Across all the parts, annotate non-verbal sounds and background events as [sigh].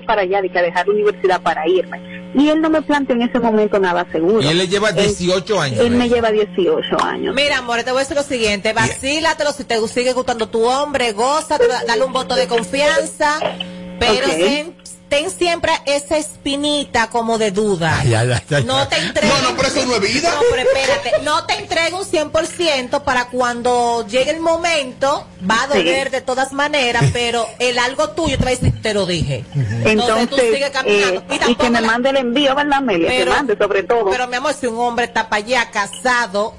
para allá, de que a dejar la universidad para irme. Y él no me planteó en ese momento nada seguro. Y él le lleva 18 años. Él me lleva 18 años. Mira, amor, te voy a decir lo siguiente, vacílatelo si te sigue gustando tu hombre, goza, dale un voto de confianza, pero. Ten, siempre esa espinita como de duda. Ay, ay, ay, ay. No te entregues. No, no, pero eso no es vida. No, pero espérate, no te entregue un 100% para cuando llegue el momento, va a doler de todas maneras, pero el algo tuyo te va a decir, te lo dije. Entonces, tú sigues caminando. eh, y, que me la- mande el envío, ¿verdad, Amelia? que mande sobre todo. Pero mi amor, si un hombre está para allá casado,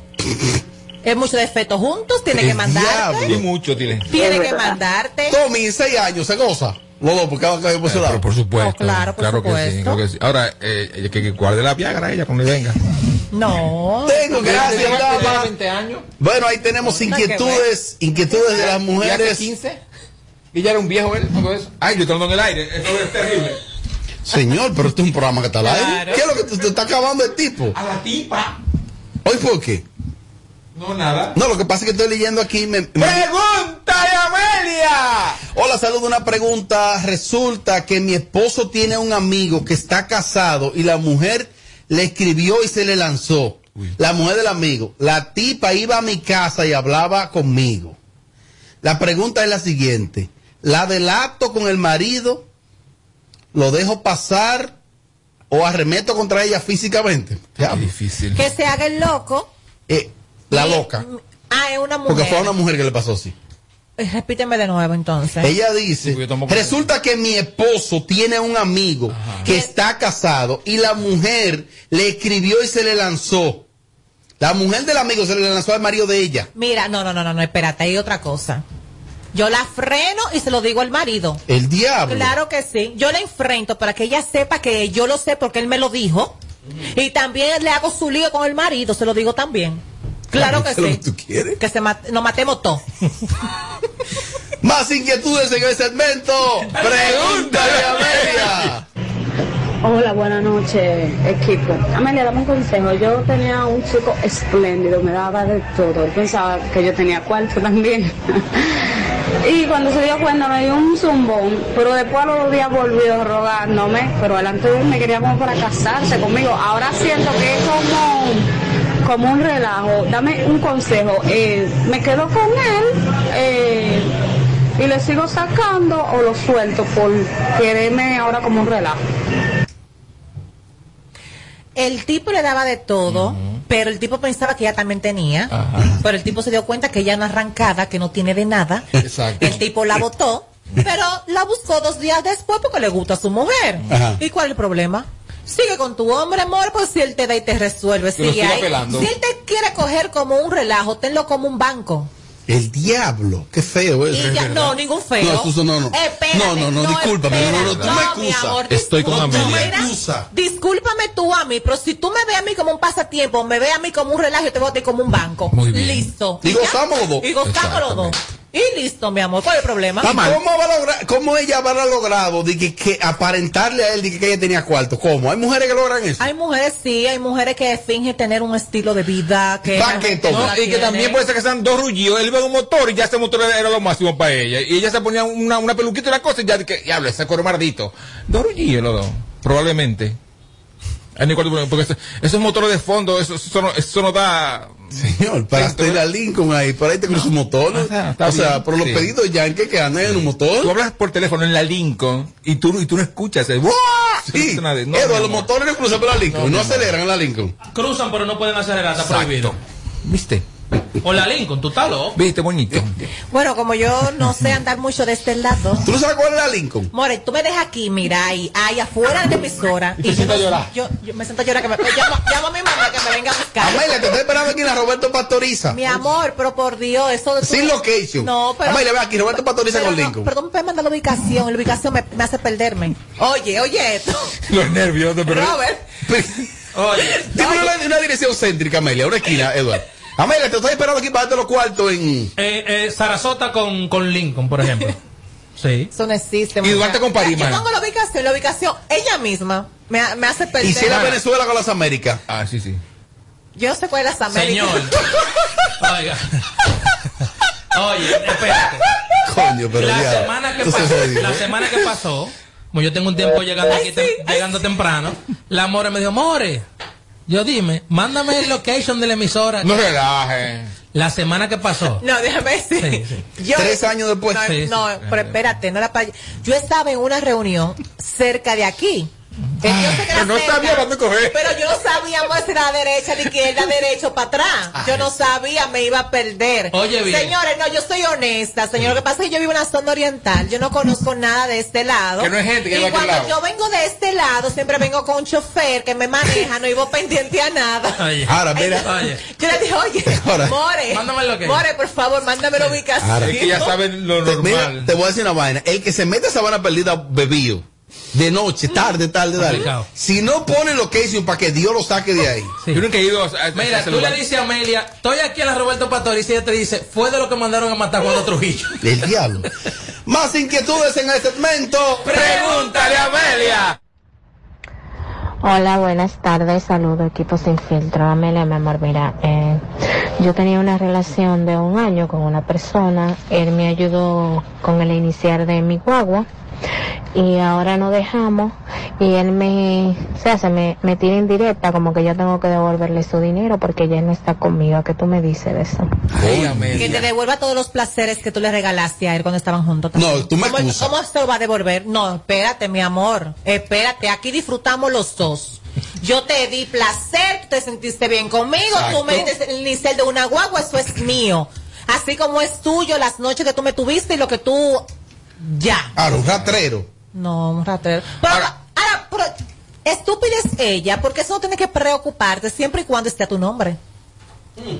es mucho defecto juntos, tiene que mandarte. Y mucho, tiene. Tiene que mandarte. Tommy, en seis años se goza. Los dos, por cada cabello por su lado. Pero por supuesto. Oh, claro, por que sí, supuesto. claro que sí. Ahora, eh, que, que guarde la Viagra ella cuando venga. No. Tengo, gracias, dama. 20 años. Bueno, ahí tenemos inquietudes, inquietudes de las ¿Y hace mujeres. 15? ¿Y ya era un viejo él? todo eso? Ay, yo estoy hablando en el aire. Eso es terrible. Señor, pero este es un programa que está al aire. Claro. ¿Qué es lo que tú te está acabando el tipo? A la tipa. ¿Hoy por qué? No, nada. No, lo que pasa es que estoy leyendo aquí. Me, me- ¡Pregúntale a Amelia! Hola, saludo. Una pregunta. Resulta que mi esposo tiene un amigo que está casado y la mujer le escribió y se le lanzó. La mujer del amigo. La tipa iba a mi casa y hablaba conmigo. La pregunta es la siguiente. ¿La delato con el marido? ¿Lo dejo pasar? ¿O arremeto contra ella físicamente? Ya, difícil. Que se haga el loco. eh, la loca. Ah, es una mujer. Porque fue a una mujer que le pasó así. Eh, Repíteme de nuevo entonces. Ella dice, resulta que mi esposo tiene un amigo que está casado y la mujer le escribió y se le lanzó. La mujer del amigo se le lanzó al marido de ella. Mira, no, no, no, no, no, espérate, hay otra cosa. Yo la freno y se lo digo al marido. El diablo. Claro que sí. Yo la enfrento para que ella sepa que yo lo sé porque él me lo dijo. Y también le hago su lío con el marido, se lo digo también. Claro que ¿Qué es lo sí. que tú quieres? Que se mat- nos matemos todos. [laughs] Más inquietudes en el segmento. Pregúntale a Amelia. Hola, buenas noches, equipo. Amelia, dame un consejo. Yo tenía un chico espléndido, me daba de todo. Él pensaba que yo tenía cuarto también. [laughs] y cuando se dio cuenta me dio un zumbón, pero después a los dos días volvió rogándome, pero delante de él me quería como para casarse conmigo. Ahora siento que es como, como un relajo. Dame un consejo. Eh, ¿Me quedo con él? Eh, y le sigo sacando o lo suelto por quererme ahora como un relajo. El tipo le daba de todo, pero el tipo pensaba que ella también tenía. Pero el tipo se dio cuenta que ella una arrancada, que no tiene de nada. Exacto. El tipo la votó, pero la buscó dos días después porque le gusta a su mujer. Ajá. ¿Y cuál es el problema? Sigue con tu hombre, amor, pues si él te da y te resuelve. Sigue ahí. Si él te quiere coger como un relajo, tenlo como un banco. El diablo. Qué feo Y eso. ya, no, ningún feo. No, Suso, no, no. Espérate, No, no, no, discúlpame, no, no, no, tú me mi excusas. amor, Estoy con. Amelia. Tú me. Discúlpame tú a mí, pero si tú me ves a mí como un pasatiempo, me ves a mí como un relajo, yo te voy a tener como un banco. Muy bien. Listo. Y ya. gozamos los dos. Y gozamos los dos. Y listo, mi amor. ¿Cuál es el problema? ¿Cómo, va a lograr- cómo ella va a logrado de que, que aparentarle a él de que, que ella tenía cuarto? ¿Cómo? ¿Hay mujeres que logran eso? Hay mujeres, sí, hay mujeres que fingen tener un estilo de vida que... Pa' la que gente todo. no No, la y que también puede ser que sean dos rullidos. Él ve un motor y ya ese motor era lo máximo para ella. Y ella se ponía una, una peluquita y una cosa y ya que, diablo, ese cuero mardito. Dos rullidos los dos, probablemente. Porque eso- esos motores de fondo, eso, eso, no, eso no da. Señor, para usted la Lincoln ahí, por ahí te cruza un motor. O sea, por los sí. pedidos yankees que andan en un Tú motor. hablas por teléfono en la Lincoln y tú, y tú no escuchas el. ¡Buah! Sí, No, no, no, los motores no cruzan por la Lincoln, No, no, aceleran en la Lincoln. Cruzan, pero no pueden acelerar, está Exacto. prohibido. ¿Viste? O la Lincoln, tú estás loco. ¿Viste, bonito? Bueno, como yo no sé andar mucho de este lado... ¿Tú no sabes cuál es la Lincoln? More, tú me dejas aquí, mira, ahí, ahí afuera de la emisora. Y te sientas no- a llorar. Yo, yo me siento a llorar. Que me, llamo, llamo a mi mamá que me venga a buscar. Amelia, te estoy esperando aquí en la Roberto Pastoriza. Mi amor, pero por Dios, eso de Sin location. No, pero. Amelia, ve aquí, Roberto Pastoriza con no, Lincoln. Perdón, me puedes mandar la ubicación. La ubicación me, me hace perderme. Oye, oye esto. [laughs] Los nervios, no, pero. Robert. [laughs] Oye, Dime una, una dirección céntrica, Amelia, una esquina, Eduardo. Amelia, te estoy esperando aquí para darte los cuartos en. eh, eh, Sarasota con, con Lincoln, por ejemplo. [laughs] Sí. Eso no existe. Y Duarte con París, Yo pongo la ubicación, la ubicación. Ella misma me, ha- me hace perder. Y si era Venezuela con las Américas. Ah, sí, sí. Yo sé cuál es las Américas. Señor. [laughs] Oiga. Oye, espérate. Coño, pero La ya. semana, que pasó, la semana que pasó, como yo tengo un tiempo llegando Ay, aquí, tem- sí, ay, llegando temprano, la More me dijo, More, yo dime, mándame el location de la emisora. No relaje. La semana que pasó. [laughs] No, déjame decir. Sí, [laughs] Yo- Tres años después. No, Sí, no, sí. pero espérate, no para. Yo estaba en una reunión cerca de aquí. Yo no cerca, sabía dónde coger. Pero yo no sabíamos si era derecha, ni izquierda, derecho para atrás. Yo no sabía, me iba a perder. Oye, bien. Señores, no, yo soy honesta, señor. Lo que pasa es que yo vivo en la zona oriental. Yo no conozco nada de este lado. Que no hay gente que y cuando lado. yo vengo de este lado, siempre vengo con un chofer que me maneja, no iba pendiente a nada. [laughs] Oye. Ahora, mira. Oye. Yo le dije, oye, Ahora. More, Mándame lo que- More, por favor, mándame la ubicación. Ahora. Es que ya saben lo Te- Mira, normal. te voy a decir una vaina. El que se mete a sabana perdida bebido, de noche, tarde, tarde, tarde. Si no pone location para que Dios lo saque de ahí. Sí. Yo nunca he ido a, a- a Mira, tú lugar. le dices a Amelia, estoy aquí en la Roberto Pastor y ella te dice, fue de lo que mandaron a matar a Juan Trujillo. [laughs] El diablo. Más inquietudes en el segmento. Pregúntale a Amelia. Hola, buenas tardes, saludo equipo sin filtro. Amelia, mi amor, mira, eh, yo tenía una relación de un año con una persona, él me ayudó con el iniciar de mi guagua y ahora nos dejamos y él me, o sea, se me, me tira indirecta como que yo tengo que devolverle su dinero porque ella no está conmigo. ¿Qué tú me dices de eso? Ay, Que te devuelva todos los placeres que tú le regalaste a él cuando estaban juntos. No, tú me ¿Cómo. ¿Cómo se lo va a devolver? No, espérate, mi amor. Espérate, aquí disfrutamos los dos. Yo te di placer, tú te sentiste bien conmigo, Exacto. tú me diste el inicial de una guagua, eso es mío. Así como es tuyo las noches que tú me tuviste y lo que tú... Ya. Ahora, un ratrero. No, un ratero. Pero, Ahora- ahora, pero, estúpida es ella, porque eso no tiene que preocuparte siempre y cuando esté a tu nombre.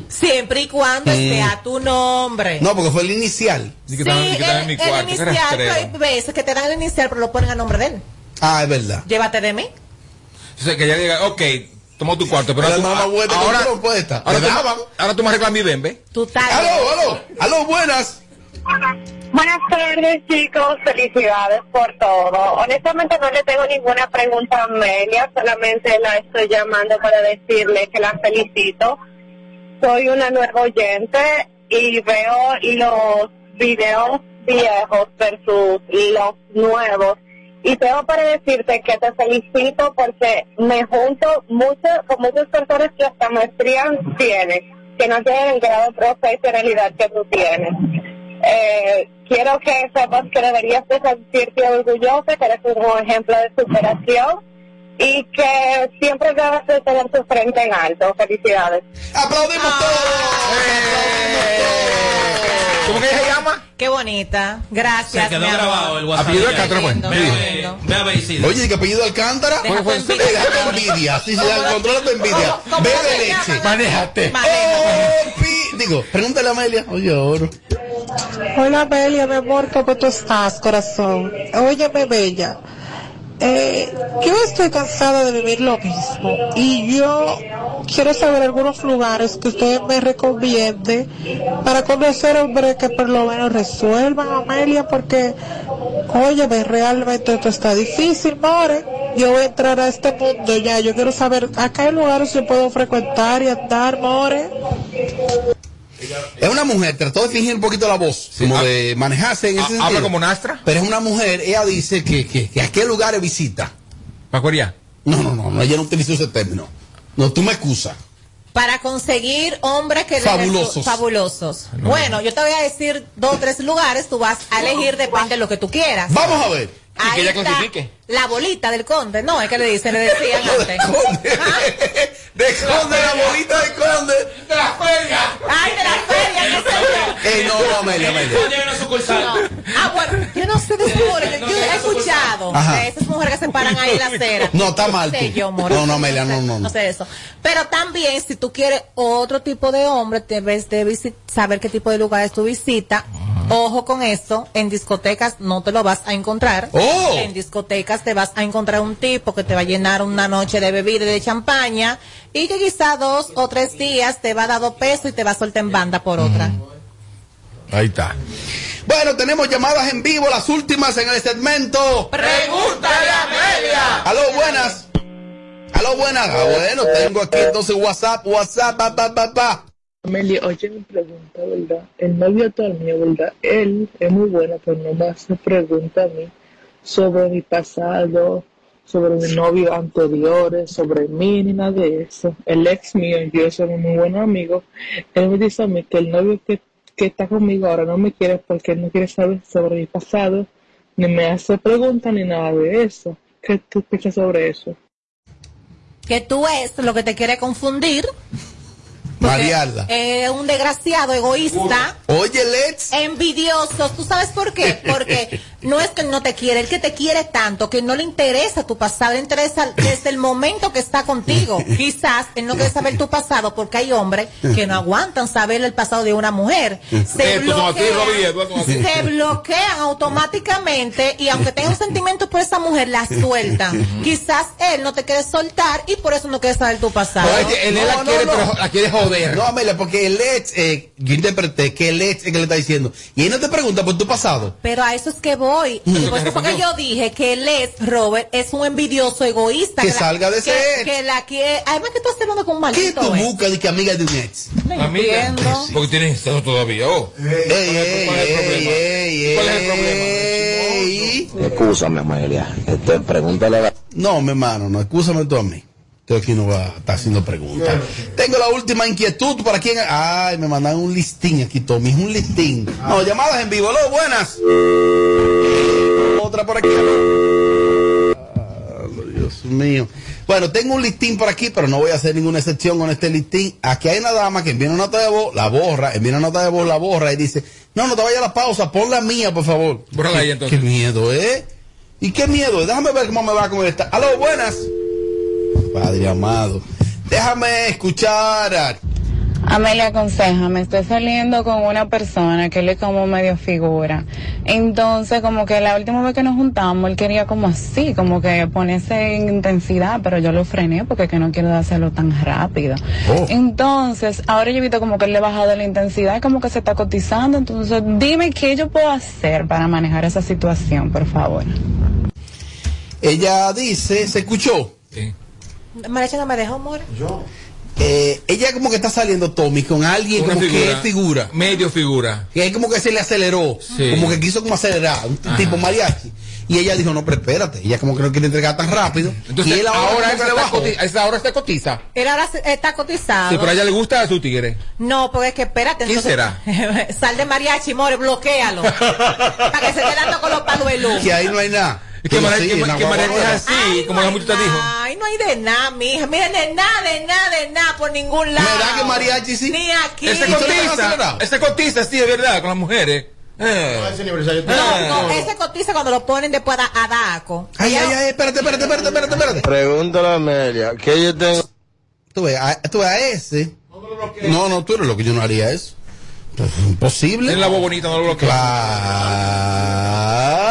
Siempre y cuando esté a tu nombre. No, porque fue el inicial. Que di que estaban en mi el, cuarto, el que inicial, rastrero. hay veces que te dan el inicial, pero lo ponen a nombre de él. Ah, es verdad. Llévate de mí. O sea, que ella diga, ok, toma tu cuarto, pero Pero tú- la mamá vuelta, ahora, ¿cómo tú ahora, tú, daban. ahora tú me reclamas mi bembe. Tú estás. Aló, aló, aló, buenas. Buenas tardes, chicos. Felicidades por todo. Honestamente no le tengo ninguna pregunta a Amelia, solamente la estoy llamando para decirle que la felicito. Soy una nueva oyente y veo los videos viejos versus los nuevos. Y tengo para decirte que te felicito porque me junto mucho con muchas personas que hasta maestría tienen, que no tienen el grado de profesionalidad que tú tienes. Eh, quiero que sepas que deberías de sentirte orgullosa, que eres un ejemplo de superación y que siempre debes de tener tu frente en alto. Felicidades. Aplaudimos Ah. todos. ¿Cómo que ella se llama? Qué bonita. Gracias. Se quedó grabado el WhatsApp. Apellido. Alcántara, pues. Isidro. Oye, ¿y qué apellido Alcántara? Deja tu fue? envidia. Deja tu envidia. Sí, sí, controla tu envidia. ¿Cómo- cómo Bebe se leche. Manéjate. Manéjate. Oh, pi- Digo, pregúntale a Amelia. Oye, oro. Hola Amelia, mi amor, ¿cómo tú estás, corazón? Óyeme, bella. Eh, yo estoy cansada de vivir lo mismo y yo quiero saber algunos lugares que ustedes me recomienden para conocer hombres que por lo menos resuelvan, Amelia, porque, óyeme, realmente esto está difícil, more. Yo voy a entrar a este mundo ya, yo quiero saber a qué lugares yo puedo frecuentar y andar, more. Es una mujer, trató de fingir un poquito la voz, como ah, de manejarse en ese ah, sentido. habla como Nastra. Pero es una mujer, ella dice que, que, que a qué lugares visita. ¿Para Corea? No, no, no, no, ella no utilizó ese término. No, tú me excusas. Para conseguir hombres que le Fabulosos. fabulosos. Bueno, yo te voy a decir dos o tres lugares, tú vas a elegir, depende de lo que tú quieras. Vamos a ver. Y que Ahí ella está clasifique. La bolita del conde, no, es que le dicen, le decían No, [laughs] de antes. conde. De conde, la bolita de conde. ¡De la feria! Ay, de la feria, qué sé yo. Ey, no, no, Amelia, Amelia. No. Ah, bueno, yo no sé de ese mujer, yo he escuchado de esas mujeres que se paran ahí en la acera. No, está mal sé tú. yo, amor. No, no, Amelia, no, no, no. No sé eso. Pero también, si tú quieres otro tipo de hombre, debes de saber qué tipo de lugares tú visitas. Ojo con esto, en discotecas no te lo vas a encontrar. Oh. En discotecas te vas a encontrar un tipo que te va a llenar una noche de bebida y de champaña y que quizá dos o tres días te va a dar dos pesos y te va a soltar en banda por otra. Ahí está. Bueno, tenemos llamadas en vivo, las últimas en el segmento. ¡Pregúntale a Amelia! Aló, buenas. Aló, buenas. Ah, bueno, tengo aquí entonces WhatsApp, WhatsApp, pa, pa, pa, pa. Amelia, oye mi pregunta, ¿verdad? El novio actual mío, ¿verdad? Él es muy bueno, pero no me hace pregunta a mí. sobre mi pasado, sobre mi novio anteriores, sobre mí, ni nada de eso. El ex mío y yo somos muy buenos amigos. Él me dice a mí que el novio que, que está conmigo ahora no me quiere porque él no quiere saber sobre mi pasado, ni me hace preguntas ni nada de eso. ¿Qué tú piensas sobre eso? Que tú es lo que te quiere confundir. Porque Marearla. Es un desgraciado egoísta. Oye, Let's. Envidioso, ¿tú sabes por qué? [laughs] Porque no es que él no te quiere, él que te quiere tanto, que no le interesa tu pasado, le interesa desde el momento que está contigo. [laughs] Quizás él no quiere saber tu pasado porque hay hombres que no aguantan saber el pasado de una mujer. Se Robbie, estos son así. se bloquean automáticamente y aunque tenga un sentimiento por esa mujer, la sueltan. [laughs] Quizás él no te quiere soltar y por eso no quiere saber tu pasado. Oye, él la quiere, pero la quiere joder. No, Amelia, porque el ex, eh, yo interpreté que el ex es que le está diciendo. Y él no te pregunta por tu pasado. Pero a eso es que voy. Mm. Y por eso fue que yo dije que él es, Robert, es un envidioso egoísta. Que salga de ese que, ex. que la quiere. Además que tú estás hablando con un ¿Qué maldito. tú eh. buscas de que amiga de un ex? No Amiga, entiendo. porque tienes eso todavía. Oh. Ey, ey, ¿Cuál es el ey, problema? ey, ¿Cuál es el problema? ey. Excúsame, Amelia. Este, pregúntale a la... No, mi hermano, no, excúsame tú a mí. Estoy aquí no va a estar haciendo preguntas. Tengo la última inquietud para quien. Ay, me mandan un listín aquí, Tommy. Es un listín. No, llamadas en vivo. Hola, buenas. Otra por aquí. Dios mío. Bueno, tengo un listín por aquí, pero no voy a hacer ninguna excepción con este listín. Aquí hay una dama que envía una nota de voz, la borra, envía una nota de voz, la borra y dice, no, no te vayas a la pausa, pon la mía, por favor. Bórrala ahí, entonces. Qué miedo, ¿eh? ¿Y qué miedo? Déjame ver cómo me va con esta. Aló, buenas. Padre amado. Déjame escuchar. a- Amelia, aconsejame, estoy saliendo con una persona que él es como medio figura. Entonces, como que la última vez que nos juntamos, él quería como así, como que ponerse en intensidad, pero yo lo frené porque que no quiero hacerlo tan rápido. Oh. Entonces, ahora yo he visto como que él le ha bajado la intensidad, como que se está cotizando. Entonces, dime qué yo puedo hacer para manejar esa situación, por favor. Ella dice, ¿se escuchó? Marecha no me dejó, amor. Eh, ella como que está saliendo, Tommy, con alguien Una como que figura. es figura. Medio figura. Que es como que se le aceleró. Sí. Como que quiso como acelerar. Un Ajá. tipo mariachi. Y ella dijo, no, pero espérate. Ella como que no quiere entregar tan rápido. Entonces, y él ahora, ahora, que está cotiza, esa ahora está cotiza. Él ahora está cotizado. Sí, pero a ella le gusta a su tigre. No, porque es que espérate. ¿Quién entonces- [laughs] Sal de mariachi, more, bloquealo. [laughs] para que se esté dando con los palos de luz. Que ahí no hay nada. Es que María- sí, que- una que guagua María nueva. es así, como la muchacha dijo. Ay, no hay de nada, mija. Mira, de nada, de nada, de nada, por ningún lado. ¿Verdad que mariachi sí? Ni aquí. Ese cotiza, ese cotiza, sí, es verdad, con las mujeres. Eh. No, no, ese cotiza cuando lo ponen después a, a Daco. Ay, ay, ay, espérate, espérate, espérate, espérate, espérate. Pregúntale a Amelia, que yo tengo... Tú ves, a, tú ves a ese. No, no, tú eres lo que yo no haría eso. Imposible. Tiene la voz bonita, no lo bloquea.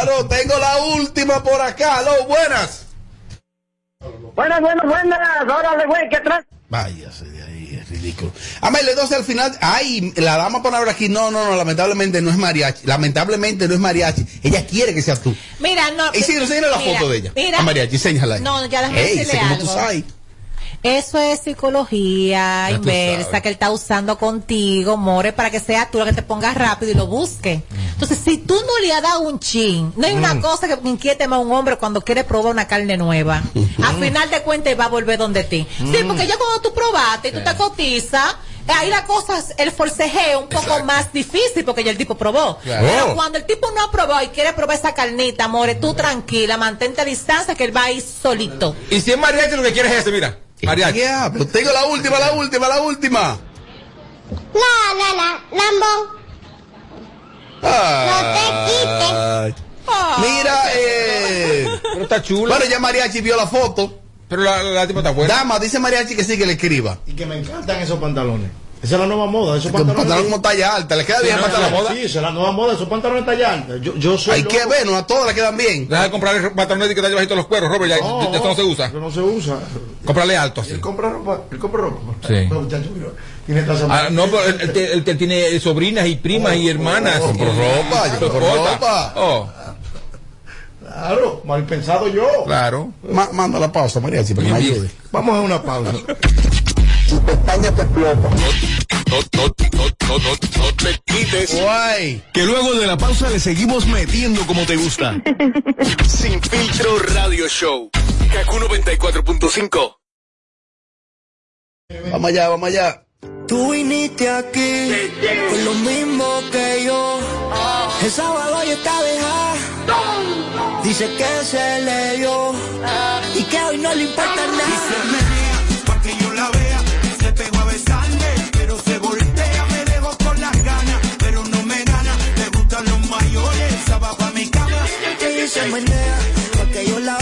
Claro, tengo la última por acá. Aló, buenas. Buenas, buenas, buenas. Órale, güey, ¿qué traes? Váyase de ahí, es ridículo. Amelia, entonces al final, ay, la dama pone ahora aquí, no, no, no, lamentablemente no es mariachi. Lamentablemente no es mariachi. Ella quiere que seas tú. Mira, no. Y sí, enseñale la mira, foto de ella. Mira. A mariachi, ahí. No, ya déjame Ey, sé cómo tú sabes. Eso es psicología Ya inversa que él está usando contigo, More, para que sea tú la que te pongas rápido y lo busque. Entonces, si tú no le has dado un chin, no hay una Mm. cosa que inquiete más a un hombre cuando quiere probar una carne nueva. Al final de cuentas, va a volver donde ti. Sí, Mm. porque ya cuando tú probaste y tú te cotizas, ahí la cosa, el forcejeo un poco más difícil porque ya el tipo probó. Claro. Pero cuando el tipo no probó y quiere probar esa carnita, More, tú tranquila, mantente a distancia que él va a ir solito. Y si es mariachi, lo que quiere es ese, mira. Mariachi. Diablo, tengo la última, la última, la última. La, la, la, Lambo. Ay. Mira, eh. Pero está chulo. Bueno, ya Mariachi vio la foto. Pero la, la tipa está buena. Dama, dice Mariachi que sí que le escriba. Y que me encantan esos pantalones. Esa es la nueva moda, esos pantalones. pantalón como talla alta, le queda Sí, bien no, el pantalón. Sí, esa es la nueva moda, esos pantalones talla alta. Yo, yo soy Hay que loco. ver, no a todas le quedan bien. Deja de comprar el pantalón que está bajito los cueros, Robert, ya, No, ya esto no se usa. eso no se usa. Comprarle alto así. Él compra ropa, él compra ropa. Sí. No, muchacho, tiene Ah, no, pero él, él él te tiene sobrinas y primas y hermanas. Compro ropa, yo compro ropa. Oh, Claro, mal pensado yo. claro. Ma- manda la pausa, para que me ayude. Vamos a una pausa. [laughs] Tu pestaña te explota. No, no, no, no, no, no te quites. Guay. Que luego de la pausa le seguimos metiendo como te gusta. [laughs] Sin filtro radio show. Kaku 94.5. Vamos allá, vamos allá. Tú viniste aquí con lo mismo que yo. El sábado ya está dejada. Dice que se le dio y que hoy no le importa nada. Se menea, pa' que yo la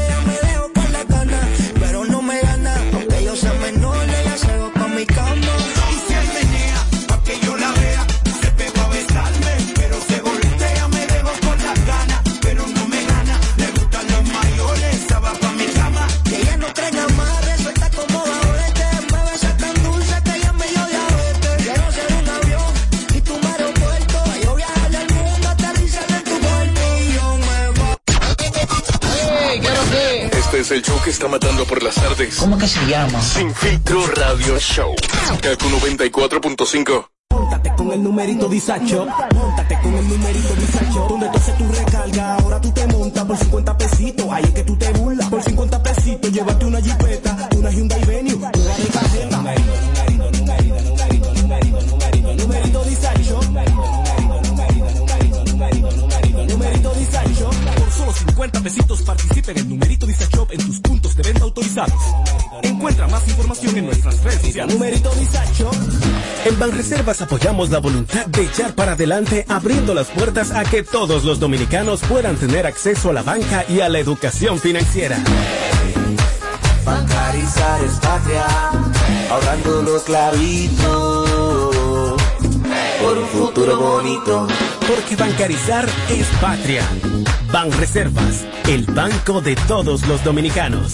el show que está matando por las tardes. ¿Cómo que se llama? Sin filtro radio show. Kaku 94.5. Móntate con el numerito disacho, móntate con el numerito disacho, donde tú haces tu recarga, ahora tú te montas por 50 pesitos, ahí es que tú te burlas, por 50 pesitos, llévate una jipeta, Encuentra más información en nuestras redes sociales. Numerito disacho. En Banreservas apoyamos la voluntad de echar para adelante abriendo las puertas a que todos los dominicanos puedan tener acceso a la banca y a la educación financiera. Bancarizar es patria, ahorrando los clavitos por un futuro bonito. Porque bancarizar es patria. Banreservas, el banco de todos los dominicanos.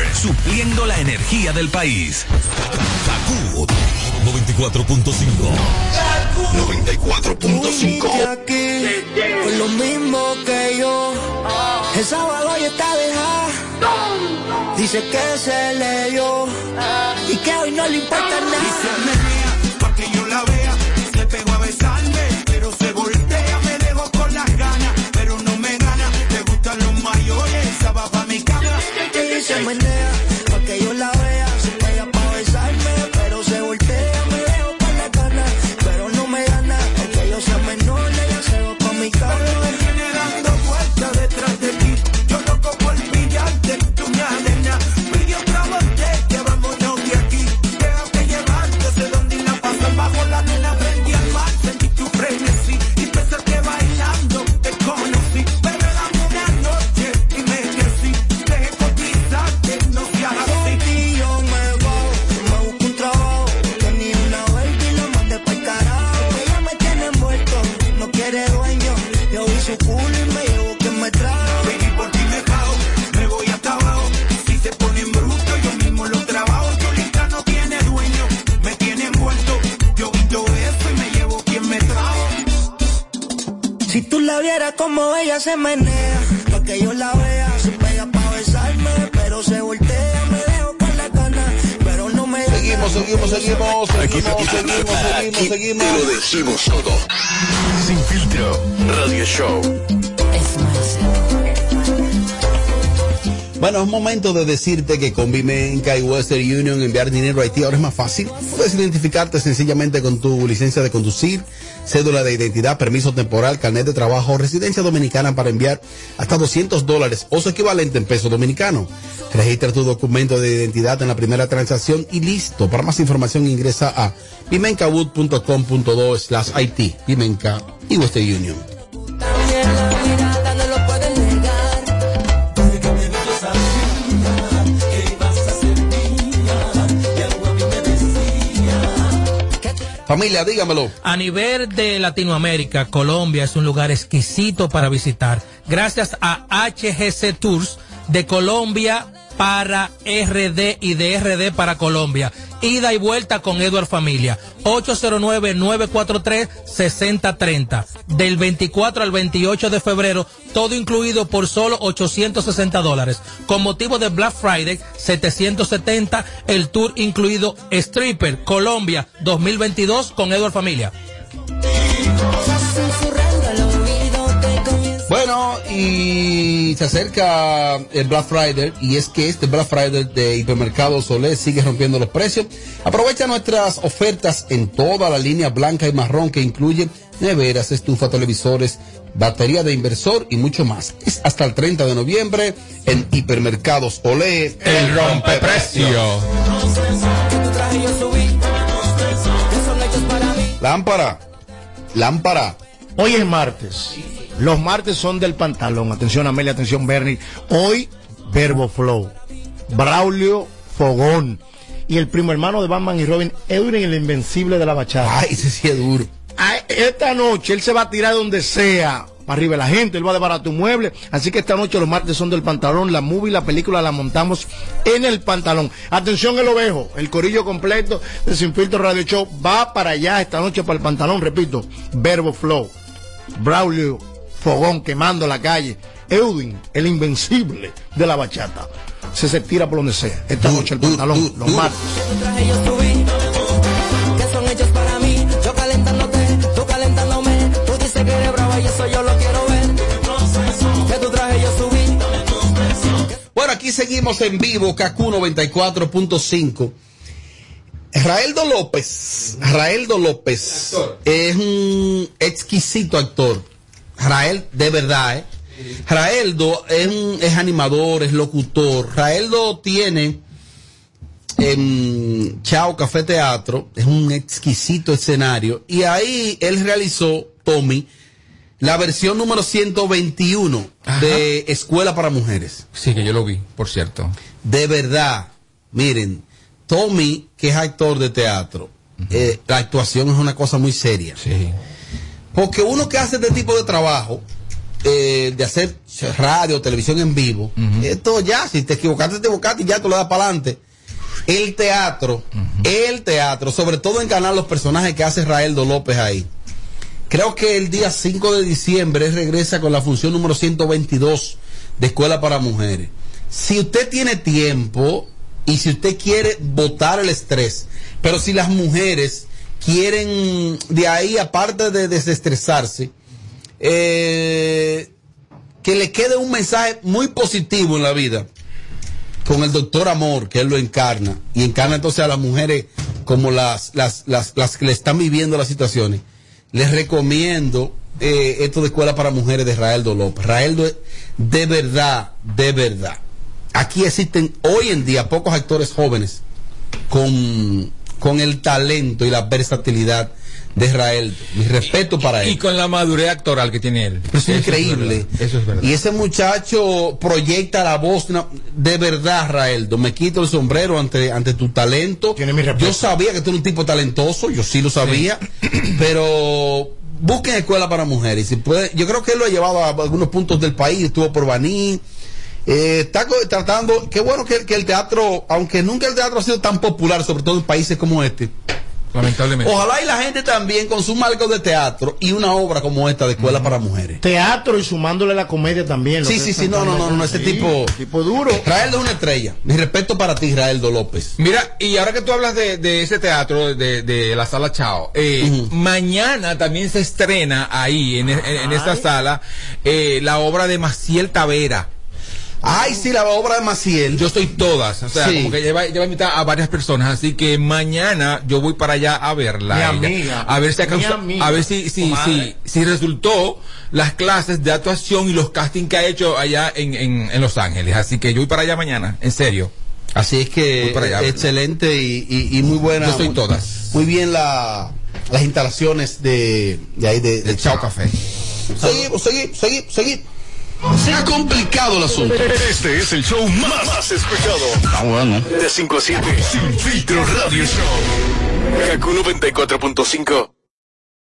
supliendo la energía del país. Kaku 94.5. 94.5. aquí con lo mismo que yo. El sábado ya está dejada. Dice que se le dio y que hoy no le importa nada. Pa' que yo la vea, se pegó a besarme, pero se voltea, Que como ella se menea, pa' que yo la vea, se pega pa' besarme, pero se voltea, me dejo con la gana, pero no me Seguimos, seguimos, seguimos, seguimos, seguimos, aquí seguimos, te lo seguimos. decimos todo. Sin filtro, radio show. Bueno, es momento de decirte que con Bimenca y Western Union enviar dinero a Haití ahora es más fácil. Puedes identificarte sencillamente con tu licencia de conducir, cédula de identidad, permiso temporal, carnet de trabajo residencia dominicana para enviar hasta 200 dólares o su equivalente en peso dominicano. Registra tu documento de identidad en la primera transacción y listo. Para más información ingresa a bimencawood.com.do slash IT. Bimenca y Western Union. Familia, dígamelo. A nivel de Latinoamérica, Colombia es un lugar exquisito para visitar. Gracias a HGC Tours de Colombia para RD y de RD para Colombia. Ida y vuelta con Edward Familia. 809-943-6030. Del 24 al 28 de febrero, todo incluido por solo 860 dólares. Con motivo de Black Friday, 770, el tour incluido Stripper Colombia 2022 con Edward Familia. Bueno, y se acerca el Black Friday y es que este Black Friday de Hipermercado Solé sigue rompiendo los precios. Aprovecha nuestras ofertas en toda la línea blanca y marrón que incluye neveras, estufa, televisores, batería de inversor y mucho más. Es hasta el 30 de noviembre en Hipermercados Olé. El rompeprecio. Lámpara, lámpara. Hoy es martes. Los martes son del pantalón. Atención Amelia, atención Bernie. Hoy, Verbo Flow. Braulio Fogón. Y el primo hermano de Batman y Robin, Euren el invencible de la bachata. Ay, ese sí es duro. Ay, esta noche él se va a tirar donde sea. Para arriba de la gente, él va a debarar tu mueble. Así que esta noche los martes son del pantalón. La movie, la película la montamos en el pantalón. Atención el ovejo, el corillo completo de Sin Filtro Radio Show va para allá esta noche para el pantalón. Repito, Verbo Flow, Braulio Fogón quemando la calle, Eudin, el invencible de la bachata. Se se tira por donde sea. Esta noche el pantalón, los martes. Que tu traje yo subí. Que son hechos para mí. Yo calentándote, tú calentándome. Tú dices que eres brava y eso yo lo quiero ver. Que tu traje yo subí. Bueno, aquí seguimos en vivo, Kaku 94.5. Raeldo López, Raeldo López es un exquisito actor. Rael, de verdad, ¿eh? Raeldo es, un- es animador, es locutor. Raeldo tiene en Chao Café Teatro, es un exquisito escenario. Y ahí él realizó, Tommy, la versión número 121 de Escuela para Mujeres. Sí, que yo lo vi, por cierto. De verdad, miren, Tommy, que es actor de teatro, eh, la actuación es una cosa muy seria. Porque uno que hace este tipo de trabajo, eh, de hacer radio, televisión en vivo, esto ya, si te equivocaste, te equivocaste y ya tú lo das para adelante. El teatro, el teatro, sobre todo encarnar los personajes que hace Raeldo López ahí. Creo que el día 5 de diciembre él regresa con la función número 122 de Escuela para Mujeres. Si usted tiene tiempo y si usted quiere votar el estrés, pero si las mujeres quieren de ahí, aparte de desestresarse, eh, que le quede un mensaje muy positivo en la vida con el doctor Amor, que él lo encarna, y encarna entonces a las mujeres como las, las, las, las que le están viviendo las situaciones, les recomiendo eh, esto de Escuela para Mujeres de Raeldo López. Raeldo, de verdad, de verdad. Aquí existen hoy en día pocos actores jóvenes con, con el talento y la versatilidad de Raeldo. Mi respeto para él. Y con la madurez actoral que tiene él. Pero es Eso increíble. Eso es verdad. Y ese muchacho proyecta la voz de verdad, Raeldo. Me quito el sombrero ante, ante tu talento. Yo sabía que tú eres un tipo talentoso, yo sí lo sabía, [clears throat] pero busquen escuela para mujeres. Si puede, yo creo que él lo ha llevado a algunos puntos del país, estuvo por Baní. Eh, está tratando, qué bueno que, que el teatro, aunque nunca el teatro ha sido tan popular, sobre todo en países como este, Lamentablemente. Ojalá y la gente también consuma algo de teatro y una obra como esta de Escuela para Mujeres. Teatro y sumándole la comedia también. Sí, sí, sí, no, no, no, no, ese Sí, tipo. Tipo duro. Israel es una estrella. Mi respeto para ti, Israeldo López. Mira, y ahora que tú hablas de, de ese teatro, de, de la sala Chao, eh, mañana también se estrena ahí, en, en- en esta sala, eh, la obra de Maciel Tavera. Ay, sí, la obra de Maciel. Yo estoy todas, o sea, Sí. como que lleva, lleva a invitar a varias personas, así que mañana yo voy para allá a verla. Mi amiga, a ver si amiga, a ver si, si, si, si resultó las clases de actuación y los castings que ha hecho allá en, en, en Los Ángeles. Así que yo voy para allá mañana, en serio. Así es que allá. excelente y, y- y muy buena. Yo muy- todas. Muy bien la, las instalaciones de, de ahí de, de Chao Café. Seguimos, seguimos, seguimos, seguimos. Se ha complicado el asunto. Este es el show más, más escuchado. Ah, bueno. De 5 a 7. Sin filtro radio show. Kaku 94.5.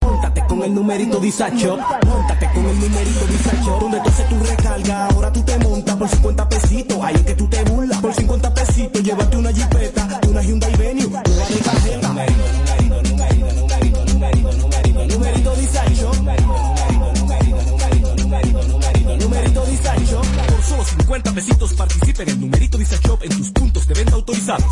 Móntate con el numerito Disacho. Móntate con el numerito Disacho. Donde tú haces tu recarga, ahora tú te montas por 50 pesitos. Ahí es que tú te burlas. Por 50 pesitos, llévate una jipeta, solo 50 pesitos participa en el numerito Disacho en tus puntos de venta autorizados.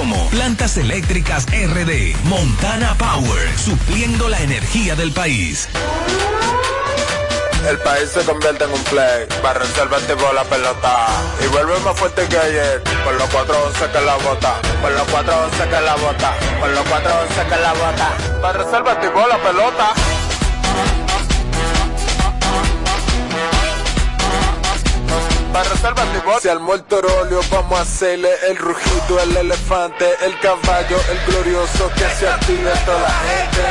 Plantas Eléctricas RD. Montana Power. Supliendo la energía del país. El país se convierte en un play. Barra el por la pelota. Y vuelve más fuerte que ayer. Por los 411 que la bota. Por los 411 que la bota. Por los 411 que la bota. Barra el la pelota. Para Se armó el torolio, vamos a hacerle el rugido, el elefante, el caballo, el glorioso que se active toda la gente.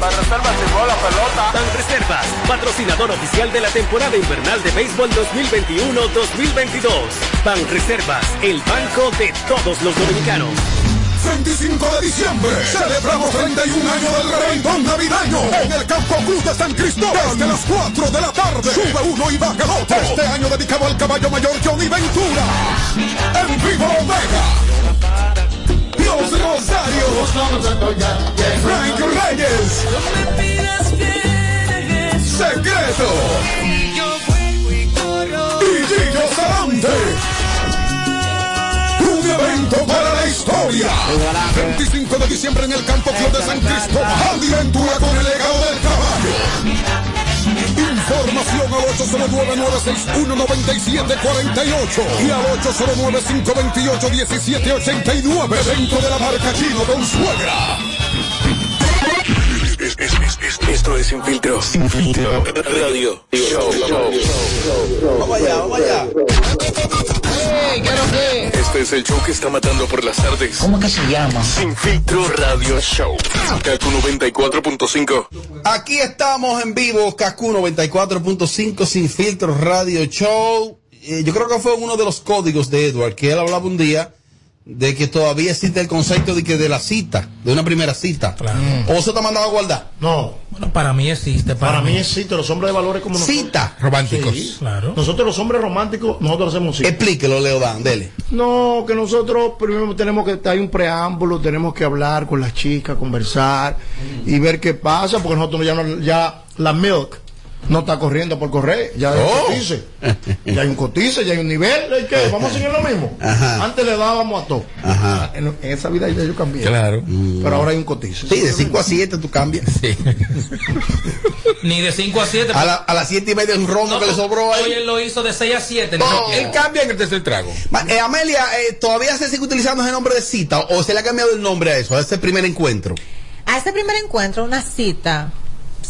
Para reservar la pelota. Ban Reservas, patrocinador oficial de la temporada invernal de béisbol 2021-2022. Ban Reservas, el banco de todos los dominicanos. 25 de diciembre celebramos 31 años del reventón navideño en el Campo Cruz de San Cristóbal desde las 4 de la tarde. Sube uno y baja el otro. Este año dedicado al caballo mayor Johnny Ventura. En vivo Omega. Dios Rosario. Frank Reyes. Secreto. Y Gillo Sarante. Evento para la historia. 25 de diciembre en el Campo Club de San Cristóbal. Andy Ventura con el legado del caballo. Información al 809-961-9748 y al 809-528-1789 dentro de la marca Chino Don Suegra. Es- es- es Sin filtro. Sin filtro radio show. Vamos allá, vamos allá. Este es el show que está matando por las tardes. ¿Cómo que se llama? Sin filtro radio show. Kaku 94.5. Aquí estamos en vivo, Kaku 94.5 Sin Filtro Radio Show. Eh, yo creo que fue uno de los códigos de Edward, que él hablaba un día de que todavía existe el concepto de que de la cita, de una primera cita. ¿O se te ha mandado a guardar? No. Bueno, para mí existe. Para, Para mí existe los hombres de valores como nosotros. Cita. Románticos. Sí. Claro. Nosotros los hombres románticos, nosotros hacemos cita. Explíquelo, Leodán, dele. No, que nosotros primero tenemos que hay un preámbulo, tenemos que hablar con las chicas, conversar y ver qué pasa, porque nosotros ya no, ya la milk no está corriendo por correr, ya hay Oh. un cotice, ya hay un cotice, ya hay un nivel, ¿y qué? Vamos a seguir lo mismo. Ajá. Antes le dábamos a todo. Ajá. En, en esa vida ya yo cambié. Claro. Pero ahora hay un cotice. Sí, de 5 a 7 tú cambias. Sí. [laughs] Ni de 5 a 7. A, la- a las 7 y media un ronco que le sobró Hoy ahí. él lo hizo de 6 a 7. Oh. Él cambia en el tercer trago. Eh, Amelia, eh, ¿todavía se sigue utilizando ese nombre de cita o se le ha cambiado el nombre a eso, a ese primer encuentro? A ese primer encuentro, una cita,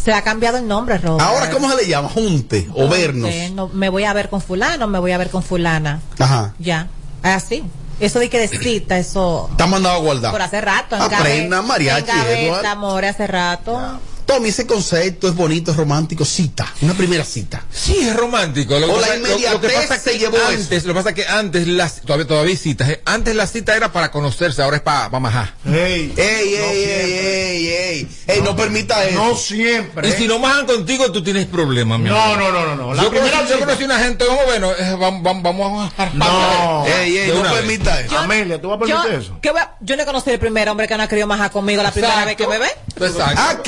Se ha cambiado el nombre, Robert. Ahora, ¿cómo se le llama? Junte o vernos. Eh, no, me voy a ver con fulano, me voy a ver con fulana. Ajá. Ya, así. Eso de que de cita, eso... Está mandado a guardar. Por hace rato. en Aprenda, gabe- mariachi, en gaveta, amor, hace rato. Tommy, ese concepto es bonito, es romántico. Cita, una primera cita. Sí, es romántico. Lo, O que la lo- lo que inmediatez pasa se que llevó antes, lo que pasa es que antes las, todavía, todavía citas. ¿eh? Antes la cita era para conocerse, ahora es para pa majar. Ey, Ey, ey, ey, ey, ey. Ey, no permita eso. no siempre. Y si no majan contigo, tú tienes problemas, mi No, amor. no, no, no, no. La yo, primera conocí, yo conocí una gente, como bueno, eh, vamos, vamos, vamos a No. Ey, ey, no una vez. permita eso. Amelia, ¿tú vas a Yo, permitir eso? ¿qué voy a- yo no he conocido el primer hombre que no ha querido majar conmigo la primera vez que me ve. Exacto. Ah,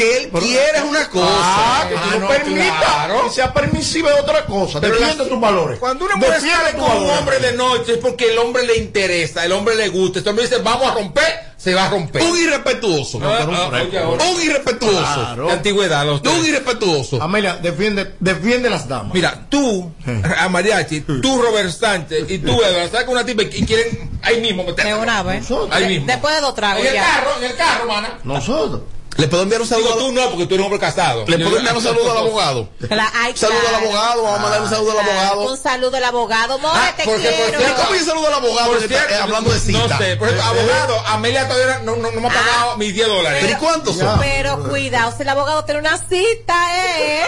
que él quiere una cosa. Ah, que tú Ah, no, no, permitas claro. que sea permisiva es otra cosa. Defiende tus valores. Cuando una mujer sale con un hombre de noche es porque el hombre le interesa, el hombre le gusta. Este hombre dice, vamos a romper, se va a romper. Un irrespetuoso. Ah, ah. Un irrespetuoso. Claro. De antigüedad, los. Un irrespetuoso. Amelia, defiende, defiende las damas. Mira, tú, a Mariachi, tú, Robert Sánchez, y tú, Eduardo, sacas una tipa y quieren ahí mismo meterse. De una vez. Ahí De- mismo. después de dos tragos En el carro, en el carro, mana. Nosotros. ¿Le puedo enviar un Digo saludo? tú no, porque tú eres un hombre casado. ¿Le puedo enviar un saludo al [laughs] abogado? Ay, Saludo al abogado, vamos a mandar un saludo al abogado. Un saludo al abogado. More, Ah, te porque, por quiero. ¿Y cómo yo saludo al abogado Por cierto, eh, hablando de cita? No sé, por ejemplo, abogado, Amelia todavía no, no, no me ha pagado mis 10 dólares. ¿Pero y cuántos son? Pero cuidado, si el abogado tiene una cita, ¿eh?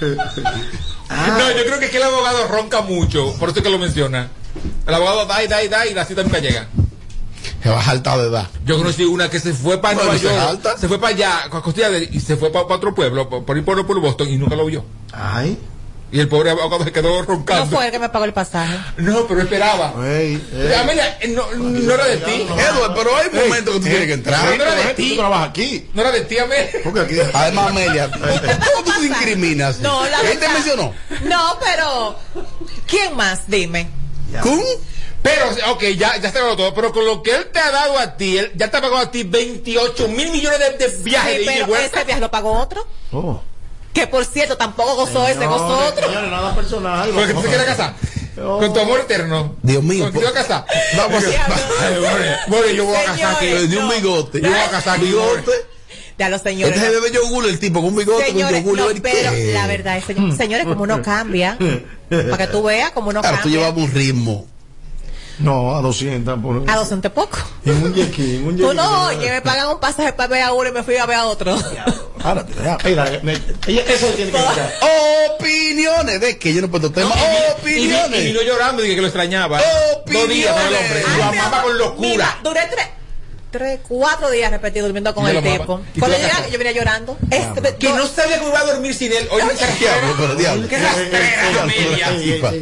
[laughs] No, yo creo que, es que el abogado ronca mucho, por eso es que lo menciona. El abogado da y da y da y la cita nunca llega. Se va alta de edad. Yo conocí una que se fue para Nueva se York, se fue para allá, a Costilla de- y se fue para, otro pueblo, por, ir por, por Boston y nunca lo vio. Ay. Y el pobre abogado se quedó No roncando. fue el que me pagó el pasaje. No, pero esperaba. Ey, ey. Amelia, no, no era de ti. Edward, pero hay momentos que tú tienes que entrar. no era de Tú ti. trabajas aquí. No era de ti, Amelia. Porque aquí. Además, Amelia, [laughs] ¿cómo tú te incriminas? No, la ¿Él te mencionó? No, pero. ¿Quién más? Dime. ¿Con? Pero, ok, ya, ya está todo, pero con lo que él te ha dado a ti, él ya te ha pagado a ti 28 mil millones de, de viajes Sí, de ida y pero vuelta. ese viaje lo pagó otro. Oh. Que por cierto, tampoco gozó ese, gozó otro. Señores, nada personal. Porque tú te quieres casar. Con tu amor eterno. Dios mío, ¿Con quién te vas a casar? Vamos bueno, yo voy a casar aquí. De un no. bigote. Yo voy a casar aquí. bigote. Ya los señores. Este es el bebé yogur, el tipo con un bigote, Señores, con no, yogur. pero la verdad es, señor- señores, como uno cambia, para que tú veas como uno Claro, tú cambia. llevas un ritmo. No, a 200. Por... A 200 poco. En un yequi, en un [laughs] yequi. no, oye, me pagan un pasaje para ver a uno y me fui a ver a otro. Ahora, mira, mira, [laughs] me- ella- eso tiene que escuchar. Opiniones de que yo no puedo tema. Y, y, Opiniones. y vino llorando, dije que lo extrañaba. Dos días para el hombre. Ay, Lo amaba con locura. mira, duré tres, tres, cuatro días repetidos durmiendo con el tipo. ¿Y tú Cuando llegaba, yo venía llorando. Este, Que no sabía que iba a dormir sin él. Oye, qué Diablo, pero diablo. Qué rastrera, Amelia.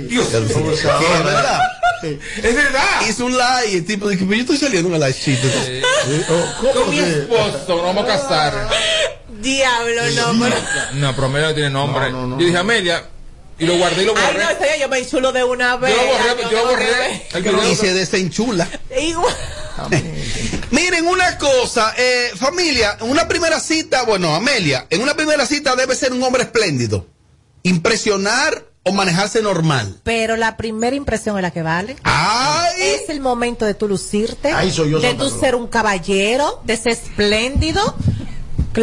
Dios es verdad. Es verdad. Hizo un live y el tipo dijo, pero yo estoy saliendo en el live chiste. Con mi esposo, nos vamos a casar. Diablo, no, pero. No, pero Amelia no tiene nombre. No, no, no. Yo dije, Amelia, y lo guardé y lo Ay, borré. no, eso ya yo me insulo de una vez. Yo lo borré, Ay, no, yo lo no, borré. El video- Y se desenchula. no. Igual. Miren una cosa, eh, familia, en una primera cita, bueno, Amelia, en una primera cita debe ser un hombre espléndido. Impresionar o manejarse normal. Pero la primera impresión es la que vale. ¡Ay! Es el momento de tú lucirte, Ahí soy yo, de Cruz. ser un caballero, de ser espléndido.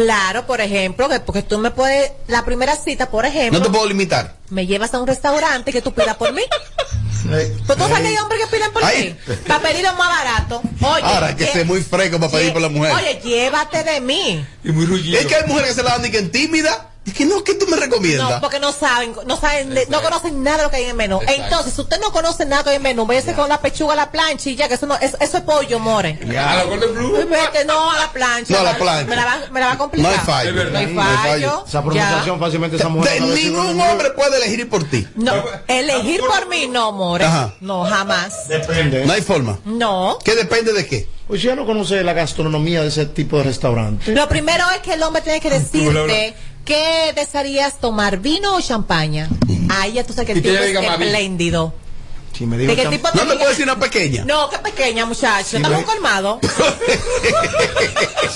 Claro, por ejemplo, que porque tú me puedes, la primera cita, por ejemplo, No te puedo limitar. me llevas a un restaurante que tú pidas por mí. Ey, [laughs] Pues tú sabes que hay hombres que piden por Ay. mí. Para pedir lo más barato. Oye, Ahora hay que ser muy fresco para pedir por la mujer. Oye, llévate de mí. Y muy rullido. Es que hay mujeres que se la dan y que en tímida. Es que no, ¿qué tú me recomiendas? No, porque no saben, no saben, de- no conocen nada de lo que hay en el menú. Exacto. Entonces, si usted no conoce nada que hay en el menú, váyase con la pechuga a la plancha y ya, que eso no, eso, eso es pollo, more. A la. Vete, no, a la plancha. No, a la plancha. Me la va, me la va a complicar. No hay fallo. No hay No hay fallo. Esa pronunciación fácilmente esa De mujer. si ningún hombre puede elegir por ti. No, elegir por mí, no, more. Ajá. No, jamás. Depende. No hay forma. No. ¿Qué depende de qué? Pues ya no conoce la gastronomía de ese tipo de restaurante. Lo primero es que el hombre tiene que decirte que desearías tomar vino o champaña. Ahí ya tú sabes que el tipo es espléndido. Si me De el tipo te No te puedo decir una pequeña. No, qué pequeña, muchacho. Estamos me- colmados.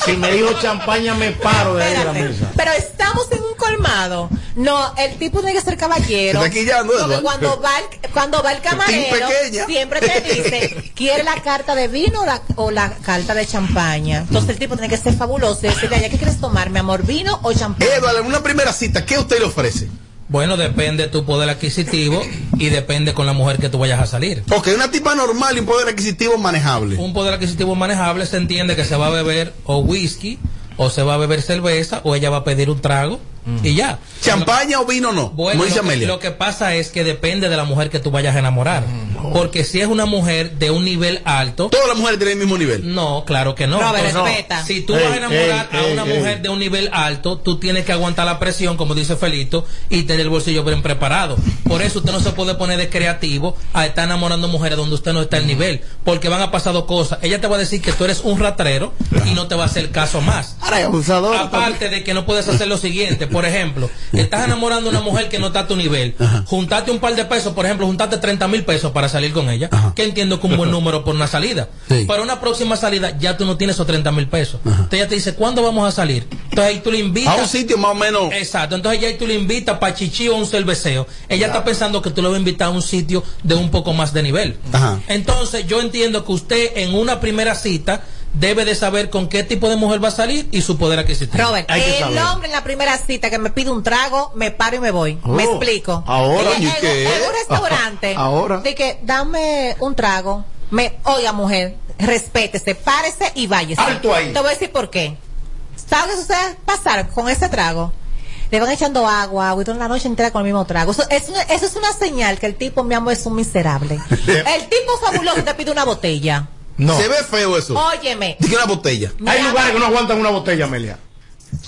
Si me dijo champaña, me paro de ahí de la mesa. Pero estamos en un colmado. No, el tipo tiene que ser caballero. Se está quillando, Porque Eduardo. cuando va el, cuando va el camarero, siempre te dice, ¿quiere la carta de vino o la, o la carta de champaña? Entonces el tipo tiene que ser fabuloso y decirle, "Ay, ¿qué quieres tomar, mi amor, vino o champaña? Eduardo, en una primera cita, ¿qué usted le ofrece? Bueno, depende de tu poder adquisitivo y depende con la mujer que tú vayas a salir. Ok, una tipa normal y un poder adquisitivo manejable. Un poder adquisitivo manejable se entiende que se va a beber o whisky o se va a beber cerveza o ella va a pedir un trago y ya. ¿Champaña o vino no? Bueno, lo, que, Amelia. lo que pasa es que depende de la mujer que tú vayas a enamorar. Porque si es una mujer de un nivel alto. ¿Todas las mujeres tienen el mismo nivel? No, claro que no. Robert, No. respeta. Si tú Ey, vas a enamorar ey, a una ey. mujer de un nivel alto, tú tienes que aguantar la presión, como dice Felito, y tener el bolsillo bien preparado. Por eso usted no se puede poner de creativo a estar enamorando mujeres donde usted no está al nivel. Porque van a pasar dos cosas. Ella te va a decir que tú eres un ratrero y no te va a hacer caso más. Ahora hay abusador. Aparte de que no puedes hacer lo siguiente, por ejemplo, estás enamorando a una mujer que no está a tu nivel, juntate un par de pesos, por ejemplo, juntate 30 mil pesos para salir con ella, que entiendo que un buen [laughs] número por una salida. Sí. Para una próxima salida ya tú no tienes esos 30 mil pesos. Entonces ella te dice, ¿cuándo vamos a salir? Entonces ahí tú le invitas. A un sitio más o menos. Exacto, entonces ya ahí tú le invitas para chichi o un cerveceo. Ella está pensando que tú le vas a invitar a un sitio de un poco más de nivel. Ajá. Entonces yo entiendo que usted en una primera cita debe de saber con qué tipo de mujer va a salir y su poder adquisitivo. Robert, Hay que el saber. hombre en la primera cita que me pide un trago, me paro y me voy. me Oh, explico. ahora, en, ¿y qué? en un restaurante, [laughs] Ahora. de que dame un trago, me, oiga mujer, respétese, párese y váyase. Alto ahí. Te voy a decir por qué. ¿Sabes qué sucede? Pasar con ese trago. Le van echando agua, agua y toda la noche entera con el mismo trago. Eso es, una, eso es una señal que el tipo, mi amor, es un miserable. [laughs] el tipo fabuloso te pide una botella. No. Se ve feo eso. Óyeme. Dije una botella. Hay lugares que no aguantan una botella, Amelia.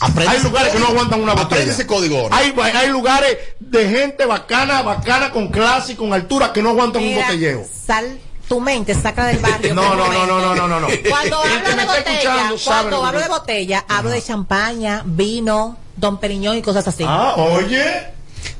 Aprende Hay ese lugares que no código. aguantan una botella. Aprende ese código ahora. Hay, hay lugares de gente bacana, bacana, con clase y con altura que no aguantan un mira, botelleo. Sal tu mente, saca del barrio. [laughs] No, un no, no, momento. no, no, no, no. [laughs] Cuando hablo de botella, cuando hablo de botella, hablo de champaña, vino, don Periñón y cosas así. Ah, oye.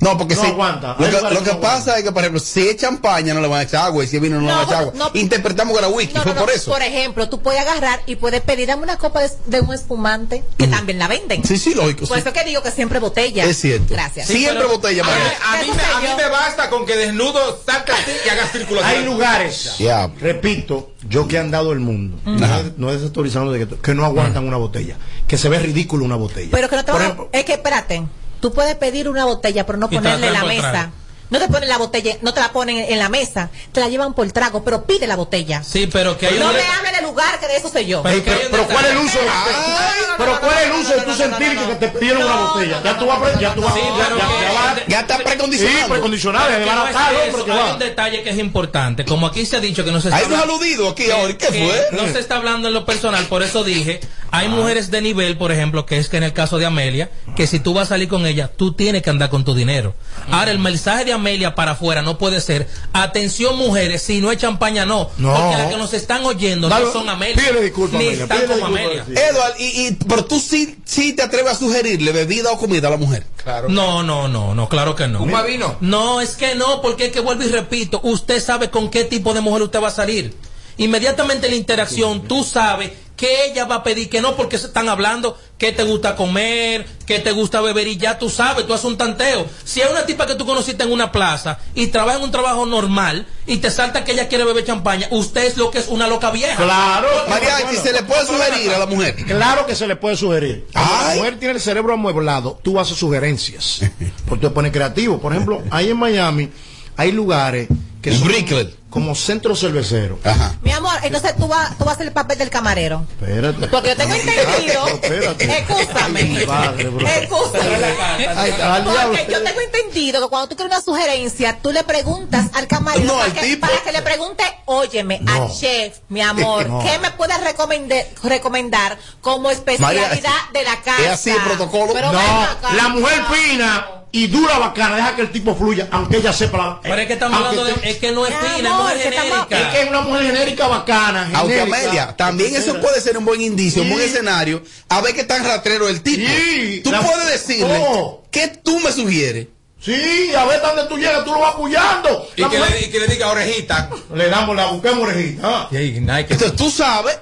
No, porque No si, aguanta. Lo que, lugares lo que que no pasa es que, por ejemplo, si es champaña no le van a echar agua y si es vino no, le No, van a echar agua. Interpretamos que era whisky, No, fue no, no. por eso. ejemplo, tú puedes agarrar y puedes pedir dame una copa de, de un espumante que también la venden. Sí, sí, lógico. Por sí. eso que digo que siempre botella. Es cierto. Gracias. Siempre botella, A, María. mí- a mí, me, a mí me basta con que desnudo saca así y haga círculos. Hay lugares, Ya. repito, yo que he andado el mundo, no, es- no es desautorizando de que, que no aguantan una botella, que se ve ridículo una botella. Pero que no te Por van a- ejemplo, Es que espérate, tú puedes pedir una botella, pero no Y ponerle la mesa. No te ponen la botella, no te la ponen en la mesa, te la llevan por trago, pero pide la botella. Sí, pero que hay No un- me hable de lugar, que de eso soy yo. Pero ¿cuál es el uso? pero ¿cuál es el uso de tú sentir que te pidieron una botella? Ya tú vas, ya tú vas, Sí, ya, está Sí, precondicionado. precondicionado, hombre, que hay un detalle que es importante. Como aquí se ha dicho que no se está Hay unos hablando- aludidos aquí ahora. ¿y ¿Qué fue? No se está hablando en lo personal, por eso dije, hay mujeres de nivel, por ejemplo, que es que en el caso de Amelia, que si tú vas a salir con ella, tú tienes que andar con tu dinero. Ahora, el mensaje de Amelia para afuera no puede ser, atención mujeres, si no es champaña, no. No. Porque las que nos están oyendo Dale, no son Amelia. pídele disculpa, ni Amelia, están como disculpa, Amelia. Edward, y, y- pero tú sí, sí te atreves a sugerirle bebida o comida a la mujer. Claro. No, no, no, no, claro que no. ¿Un vino? No, es que no, porque es que vuelvo y repito, usted sabe con qué tipo de mujer usted va a salir. Inmediatamente en la interacción, tú sabes que ella va a pedir que no, porque se están hablando que te gusta comer, que te gusta beber y ya tú sabes, tú haces un tanteo. Si hay una tipa que tú conociste en una plaza y trabaja en un trabajo normal y te salta que ella quiere beber champaña, usted es lo que es una loca vieja. Claro. María, Bueno, ¿y se le puede sugerir a la mujer? Claro que se le puede sugerir. Cuando la mujer tiene el cerebro amueblado, tú haces sugerencias. [laughs] Porque tú pones creativo. Por ejemplo, ahí en Miami hay lugares que son Brickell. Como centro cervecero. Ajá. Mi amor, entonces tú vas, tú vas a hacer el papel del camarero. Espérate. Porque yo tengo entendido. Espérate. Escúchame. Padre. Porque yo tengo entendido que cuando tú quieres una sugerencia, tú le preguntas al camarero No, para, al que, tipo. para que le pregunte, óyeme, No. al chef, mi amor, No. ¿qué me puedes recomendar, recomendar como especialidad María, de la casa? ¿es así el protocolo? Pero No, la mujer no. fina y dura bacana, deja que el tipo fluya, aunque ella sepa la. Pero es que estamos aunque hablando de, te- es que no es fina, es que estamos- genérica. Es que es una mujer genérica bacana. Aunque genérica. Amelia, también eso puede ser un buen indicio, un buen Sí. escenario, a ver qué tan ratrero el tipo. Sí, tú la- puedes decirle, Oh. ¿qué tú me sugieres? Sí, a ver dónde tú llegas, tú lo vas apoyando. Y que, le, y que le diga orejita. Le damos la busquemos orejita. que- Entonces tú sabes,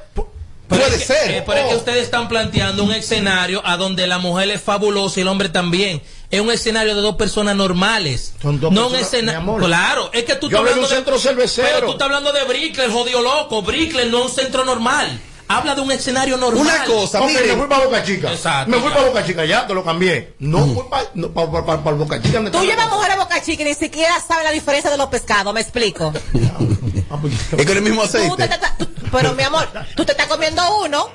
puede es que- ser. eh, pero es que ustedes están planteando un escenario a donde la mujer es fabulosa y el hombre también. Es un escenario de dos personas normales. Son dos no un personas, escenario. Claro, es que tú Yo estás hablé de hablando un centro cervecero. Pero tú estás hablando de Brickler, jodido loco. Brickler no es un centro normal. Habla de un escenario normal. Una cosa, Ok, miren. me fui para Boca Chica. Exacto, me fui para Boca Chica, ya te lo cambié. No fui para no, pa- pa- pa- pa Boca Chica. Tú llevas mujer a Boca Chica y ni siquiera sabes la diferencia de los pescados, me explico. [laughs] Es con el mismo Tú te aceite. pero mi amor, tú te estás comiendo uno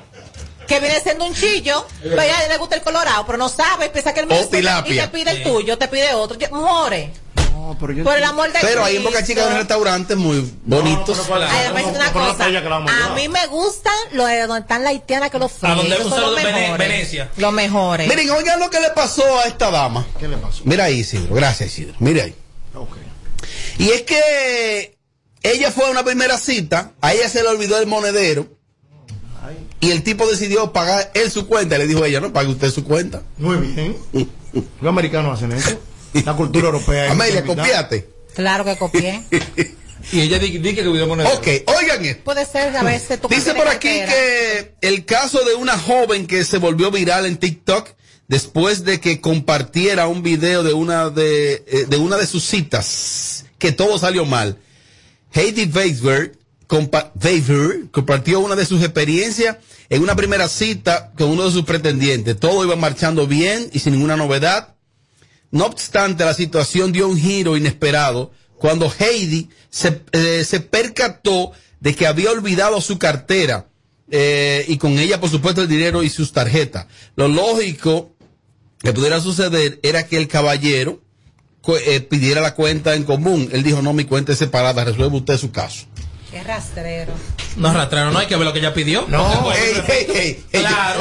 que viene siendo un chillo, pero a ella le gusta el colorado, pero no sabe, piensa que el mío y te pide el tuyo, te pide otro. More, No, pero yo por el amor de Pero ahí en Boca Chica hay un restaurante muy. Ay, me dice una no cosa. a mí me gustan los de donde están la haitiana que los A donde Son los mejores. Venecia. Los mejores. Miren, oigan lo que le pasó a esta dama. ¿Qué le pasó? Mira ahí, Isidro. Gracias, Isidro. Mira ahí. Ok. Y es que ella fue a una primera cita, a ella se le olvidó el monedero. Y el tipo decidió pagar él su cuenta. Y le dijo a ella, no, pague usted su cuenta. Muy bien. [laughs] Los americanos hacen eso. La cultura europea. Amelia, copiate. Claro que copié. [laughs] Y ella di- di que le olvidó monedero. Ok, oigan esto. Puede ser a veces Dice por aquí cartera. que el caso de una joven que se volvió viral en TikTok después de que compartiera un video de una de, eh, de una de sus citas, que todo salió mal. Heidi Weisberg compa- Weisberg compartió una de sus experiencias en una primera cita con uno de sus pretendientes. Todo iba marchando bien y sin ninguna novedad. No obstante, la situación dio un giro inesperado cuando Heidi se, eh, se percató de que había olvidado su cartera eh, y con ella, por supuesto, el dinero y sus tarjetas. Lo lógico que pudiera suceder era que el caballero eh, pidiera la cuenta en común. Él dijo, no, mi cuenta es separada, resuelve usted su caso. Qué rastrero. No, rastrero, no hay que ver lo que ella pidió. No, Ey, ey, ey, Claro.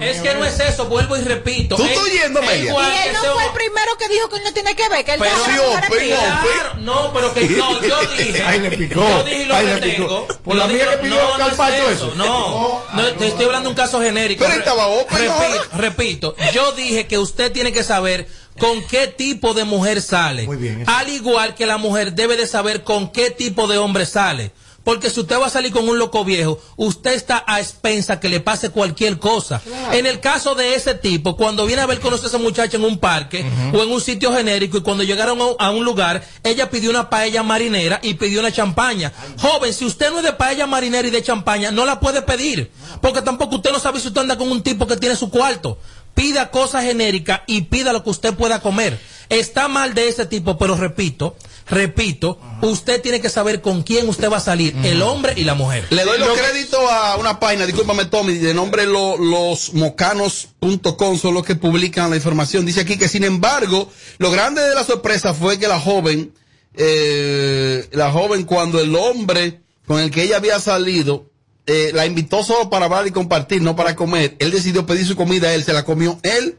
Es que no es eso, vuelvo y repito. ¿Tú Es- estás oyendo, Y él que no fue el primero que dijo que él no tiene que ver, que él Pero- oh, no, pero que no, yo [laughs] dije. Ay, le picó. Yo dije y lo retengo. picó. Por la mía que pidió no, no es Carpaccio eso, eso. No, no, te estoy hablando de un caso genérico. Pero él estaba repito, repito, yo dije que usted tiene que saber con qué tipo de mujer sale. Muy bien, eso. Al igual que la mujer debe de saber con qué tipo de hombre sale. Porque si usted va a salir con un loco viejo, usted está a expensa que le pase cualquier cosa. En el caso de ese tipo, cuando viene a ver conocer a esa muchacha en un parque o en un sitio genérico y cuando llegaron a un- a un lugar, ella pidió una paella marinera y pidió una champaña. Joven, si usted no es de paella marinera y de champaña, no la puede pedir. Porque tampoco usted no sabe si usted anda con un tipo que tiene su cuarto. Pida cosas genéricas y pida lo que usted pueda comer. Está mal de ese tipo, pero repito, repito, usted tiene que saber con quién usted va a salir, el hombre y la mujer. Le doy los créditos a una página, discúlpame Tommy, de nombre lo- losmocanos.com, son los que publican la información. Dice aquí que sin embargo, lo grande de la sorpresa fue que la joven, eh, la joven cuando el hombre con el que ella había salido, eh, la invitó solo para hablar y compartir, no para comer. Él decidió pedir su comida a él, se la comió él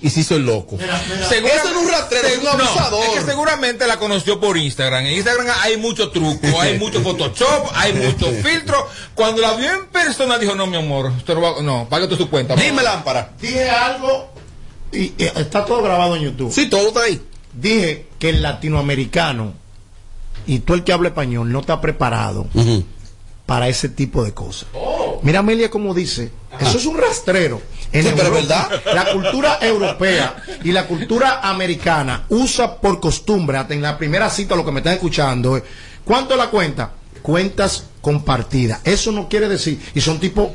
y se hizo el loco. Segura- Eso no es un rastrero, es un Segu- no, abusador. es que seguramente la conoció por Instagram. En Instagram hay mucho truco, hay mucho Photoshop, hay mucho [laughs] filtro. Cuando la vio en persona dijo, no, mi amor, usted no, va- no pague tú su cuenta. Dime lámpara. Dije algo y, y está todo grabado en YouTube. Sí, todo está ahí. Dije que el latinoamericano y tú el que habla español no está preparado para ese tipo de cosas. Mira Amelia como dice, eso es un rastrero. En Sí, pero Europa, ¿verdad? La cultura europea y la cultura americana usa por costumbre, hasta en la primera cita, lo que me están escuchando, es, ¿cuánto es la cuenta? Cuentas compartidas. Eso no quiere decir, y son tipos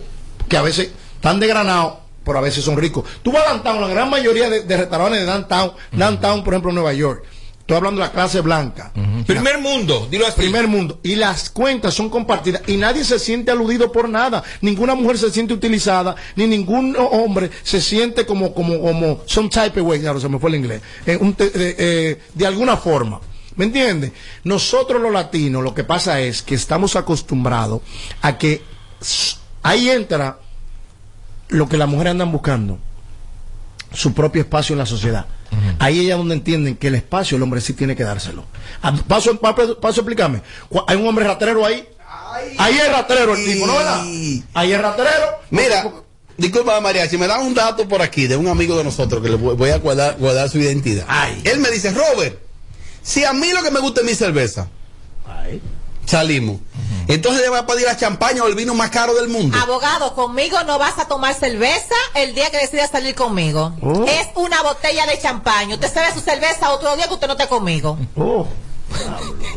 que a veces están desgranados, pero a veces son ricos. Tú vas a downtown, la gran mayoría de, de restaurantes de downtown, downtown, por ejemplo, en Nueva York. Estoy hablando de la clase blanca. Primer mundo, dilo así. Primer mundo. Y las cuentas son compartidas y nadie se siente aludido por nada. Ninguna mujer se siente utilizada, ni ningún hombre se siente como, como, como, some type of way, claro, se me fue el inglés, eh, un te- eh, eh, de alguna forma. ¿Me entiendes? Nosotros los latinos lo que pasa es que estamos acostumbrados a que ahí entra lo que las mujeres andan buscando, su propio espacio en la sociedad. Ahí ella donde entienden que el espacio el hombre sí tiene que dárselo. Ah, Paso, paso, paso a explicarme. Cu- Hay un hombre ratrero ahí. Ahí es ratrero el tipo, ¿no verdad? Ahí es ratrero. Mira, Disculpa, María, si me dan un dato por aquí de un amigo de nosotros que le voy voy a guardar, guardar su identidad. Él me dice, Robert, si a mí lo que me gusta es mi cerveza, salimos. Entonces le voy a pedir la champaña o el vino más caro del mundo. Abogado, conmigo no vas a tomar cerveza el día que decidas salir conmigo. Oh. Es una botella de champaña. Usted se ve su cerveza otro día que usted no esté conmigo.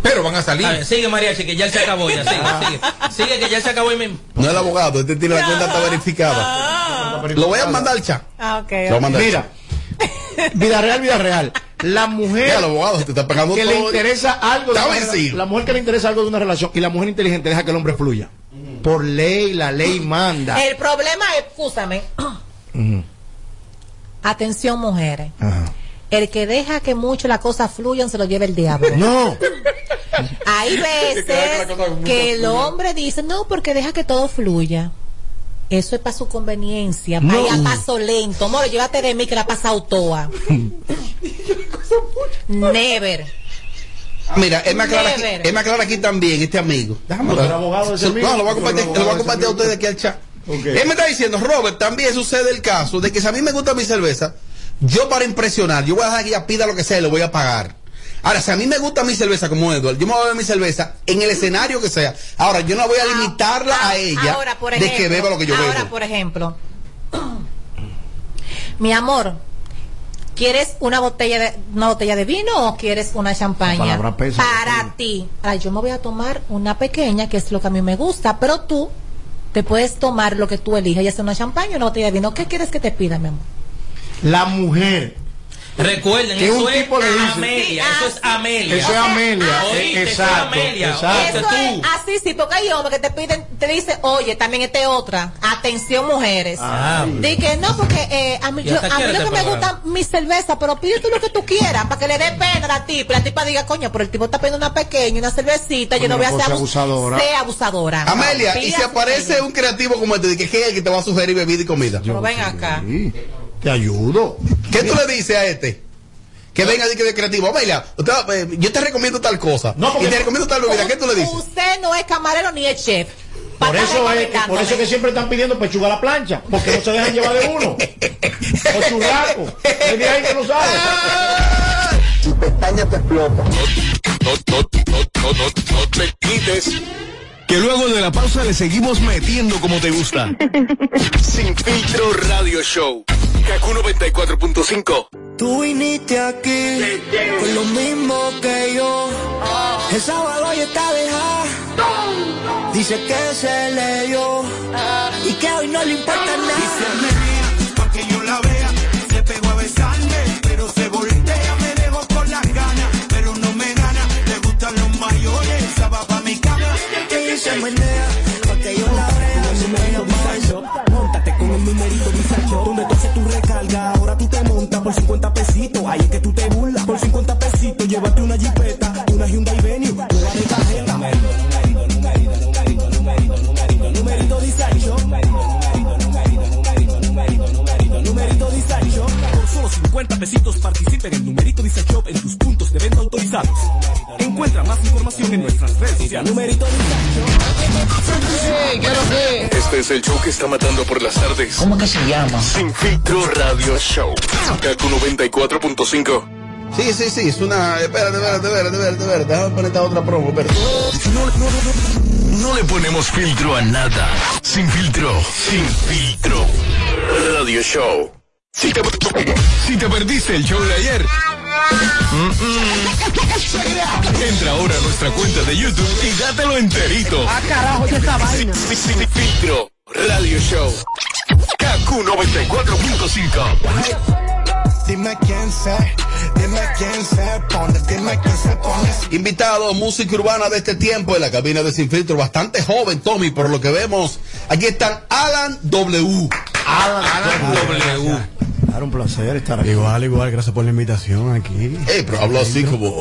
Pero van a salir. A ver, sigue Mariachi, que ya se acabó. Ya, sigue, sigue. Sigue, que ya se acabó y mismo. No es el abogado, este tiene la cuenta está verificada. Lo voy a mandar al chat. Ah, ok. Lo voy a mandar al Mira, vida real, vida real. La mujer Mira, el abogado te está pagando que todo. le interesa algo de una la mujer que le interesa algo de una relación y la mujer inteligente deja que el hombre fluya. Por ley, la ley manda. El problema es, escúchame, Ujú. [clears throat] atención mujeres. El que deja que mucho las cosas fluyan se lo lleva el diablo. No. Hay [laughs] que veces que el hombre dice, no, porque deja que todo fluya. Eso es para su conveniencia, No. vaya paso lento. More, llévate de mí que la ha pasado toda. Never. Mira, él me, aclara aquí, él me aclara aquí también, este amigo. Déjame ¿Otro ver. abogado de ese Se- amigo? No, lo voy a ¿Otro compartir, lo voy a compartir a ustedes aquí al chat. Ok. Él me está diciendo, Robert, también sucede el caso de que si a mí me gusta mi cerveza, yo para impresionar, yo voy a dejar que ella pida lo que sea y le voy a pagar. Ahora, si a mí me gusta mi cerveza como Edward, yo me voy a beber mi cerveza en el escenario que sea. Ahora, yo no voy a limitarla a ella Ah, Ahora, por de que beba lo que yo ahora, bebo. por ejemplo, mi amor, ¿quieres una botella de una botella de vino o quieres una champaña? pesa, Para ti. Ay, yo me voy a tomar una pequeña, que es lo que a mí me gusta, pero tú te puedes tomar lo que tú elijas, ya sea una champaña o una botella de vino. ¿Qué quieres que te pida, mi amor? La mujer. Recuerden, Que eso un es tipo le dice- Amelia. Eso es Amelia. Eso es Amelia. Oíste, eso es Exacto, Amelia. exacto. Eso es así, sí, porque hay hombres que te piden, te dicen, oye, también este otra. Atención, mujeres. Ah, Di que no, porque eh, a mí, ¿Y yo- a mí lo que me gusta mi cerveza, pero pide tú lo que tú quieras, para que le dé pena a la tipa. Y la tipa diga, coño, pero el tipo está pidiendo una pequeña, una cervecita, yo no voy a ser abusadora. sea abusadora. Amelia, No, y si aparece un creativo como este, de que que es el que te va a sugerir bebida y comida. Pero ven acá. Te ayudo. ¿Qué tú le dices a este? Que venga de que de creativo. Amelia, usted, eh, yo te recomiendo tal cosa. No, porque- y te recomiendo tal bebida. ¿Qué tú le dices? Usted no es camarero ni es chef. Por eso, es, que- por eso es que siempre están pidiendo pechuga a la plancha, porque no se dejan llevar de uno. O churraco. De ahí que lo sabe. Tu pestaña te explota. No, no, no, no, no, no te quites. Que luego de la pausa le seguimos metiendo como te gusta. [laughs] Sin filtro radio show. Kaku 94.5. Tú viniste aquí con lo mismo que yo. El sábado ya está dejada. Dice que se le dio y que hoy no le importa nada. Pa' que yo la vea, se pegó a besarme, pero se voltea, me dejó con las ganas, pero no me gana, le gustan los mayores, esa va pa' mi cama. Y se menea pa' que yo la vea. Se eso. Móntate con el numerito ahora tú te montas por 50 pesitos, ahí es que tú te burlas, por 50 pesitos, llévate una jipeta, una Hyundai Venue, nueva de cajeta. Numerito, numerito, numerito, numerito, numerito, numerito, numerito Disacho. Numerito, numerito Disacho. Por solo 50 pesitos participa en numerito Disacho en tus puntos de venta autorizados. Encuentra más información en nuestras redes sociales. Numerito Este es el show que está matando por las tardes. ¿Cómo que se llama? Sin filtro radio show. Kaku 94.5. Sí, sí, sí, es una. Espérate, espérate, espérate, espérate, espérate. Déjame poner esta otra promo, espérate. No, no, no, no le ponemos filtro a nada. Sin filtro. Sin filtro. Radio show. Si te, si te perdiste el show de ayer. Entra ahora a nuestra cuenta de YouTube y dátelo enterito. Ah, carajo, ya está vaina. Filtro. Radio show. KQ 94.5. Dime quién se, dime quién se pone, dime quién se pone. Invitado, música urbana de este tiempo en la cabina de Sin Filtro, bastante joven, Tommy, por lo que vemos. Aquí están Alan W. Alan W. Claro, un placer estar aquí. Igual, igual, gracias por la invitación aquí. Eh, pero hablo así como.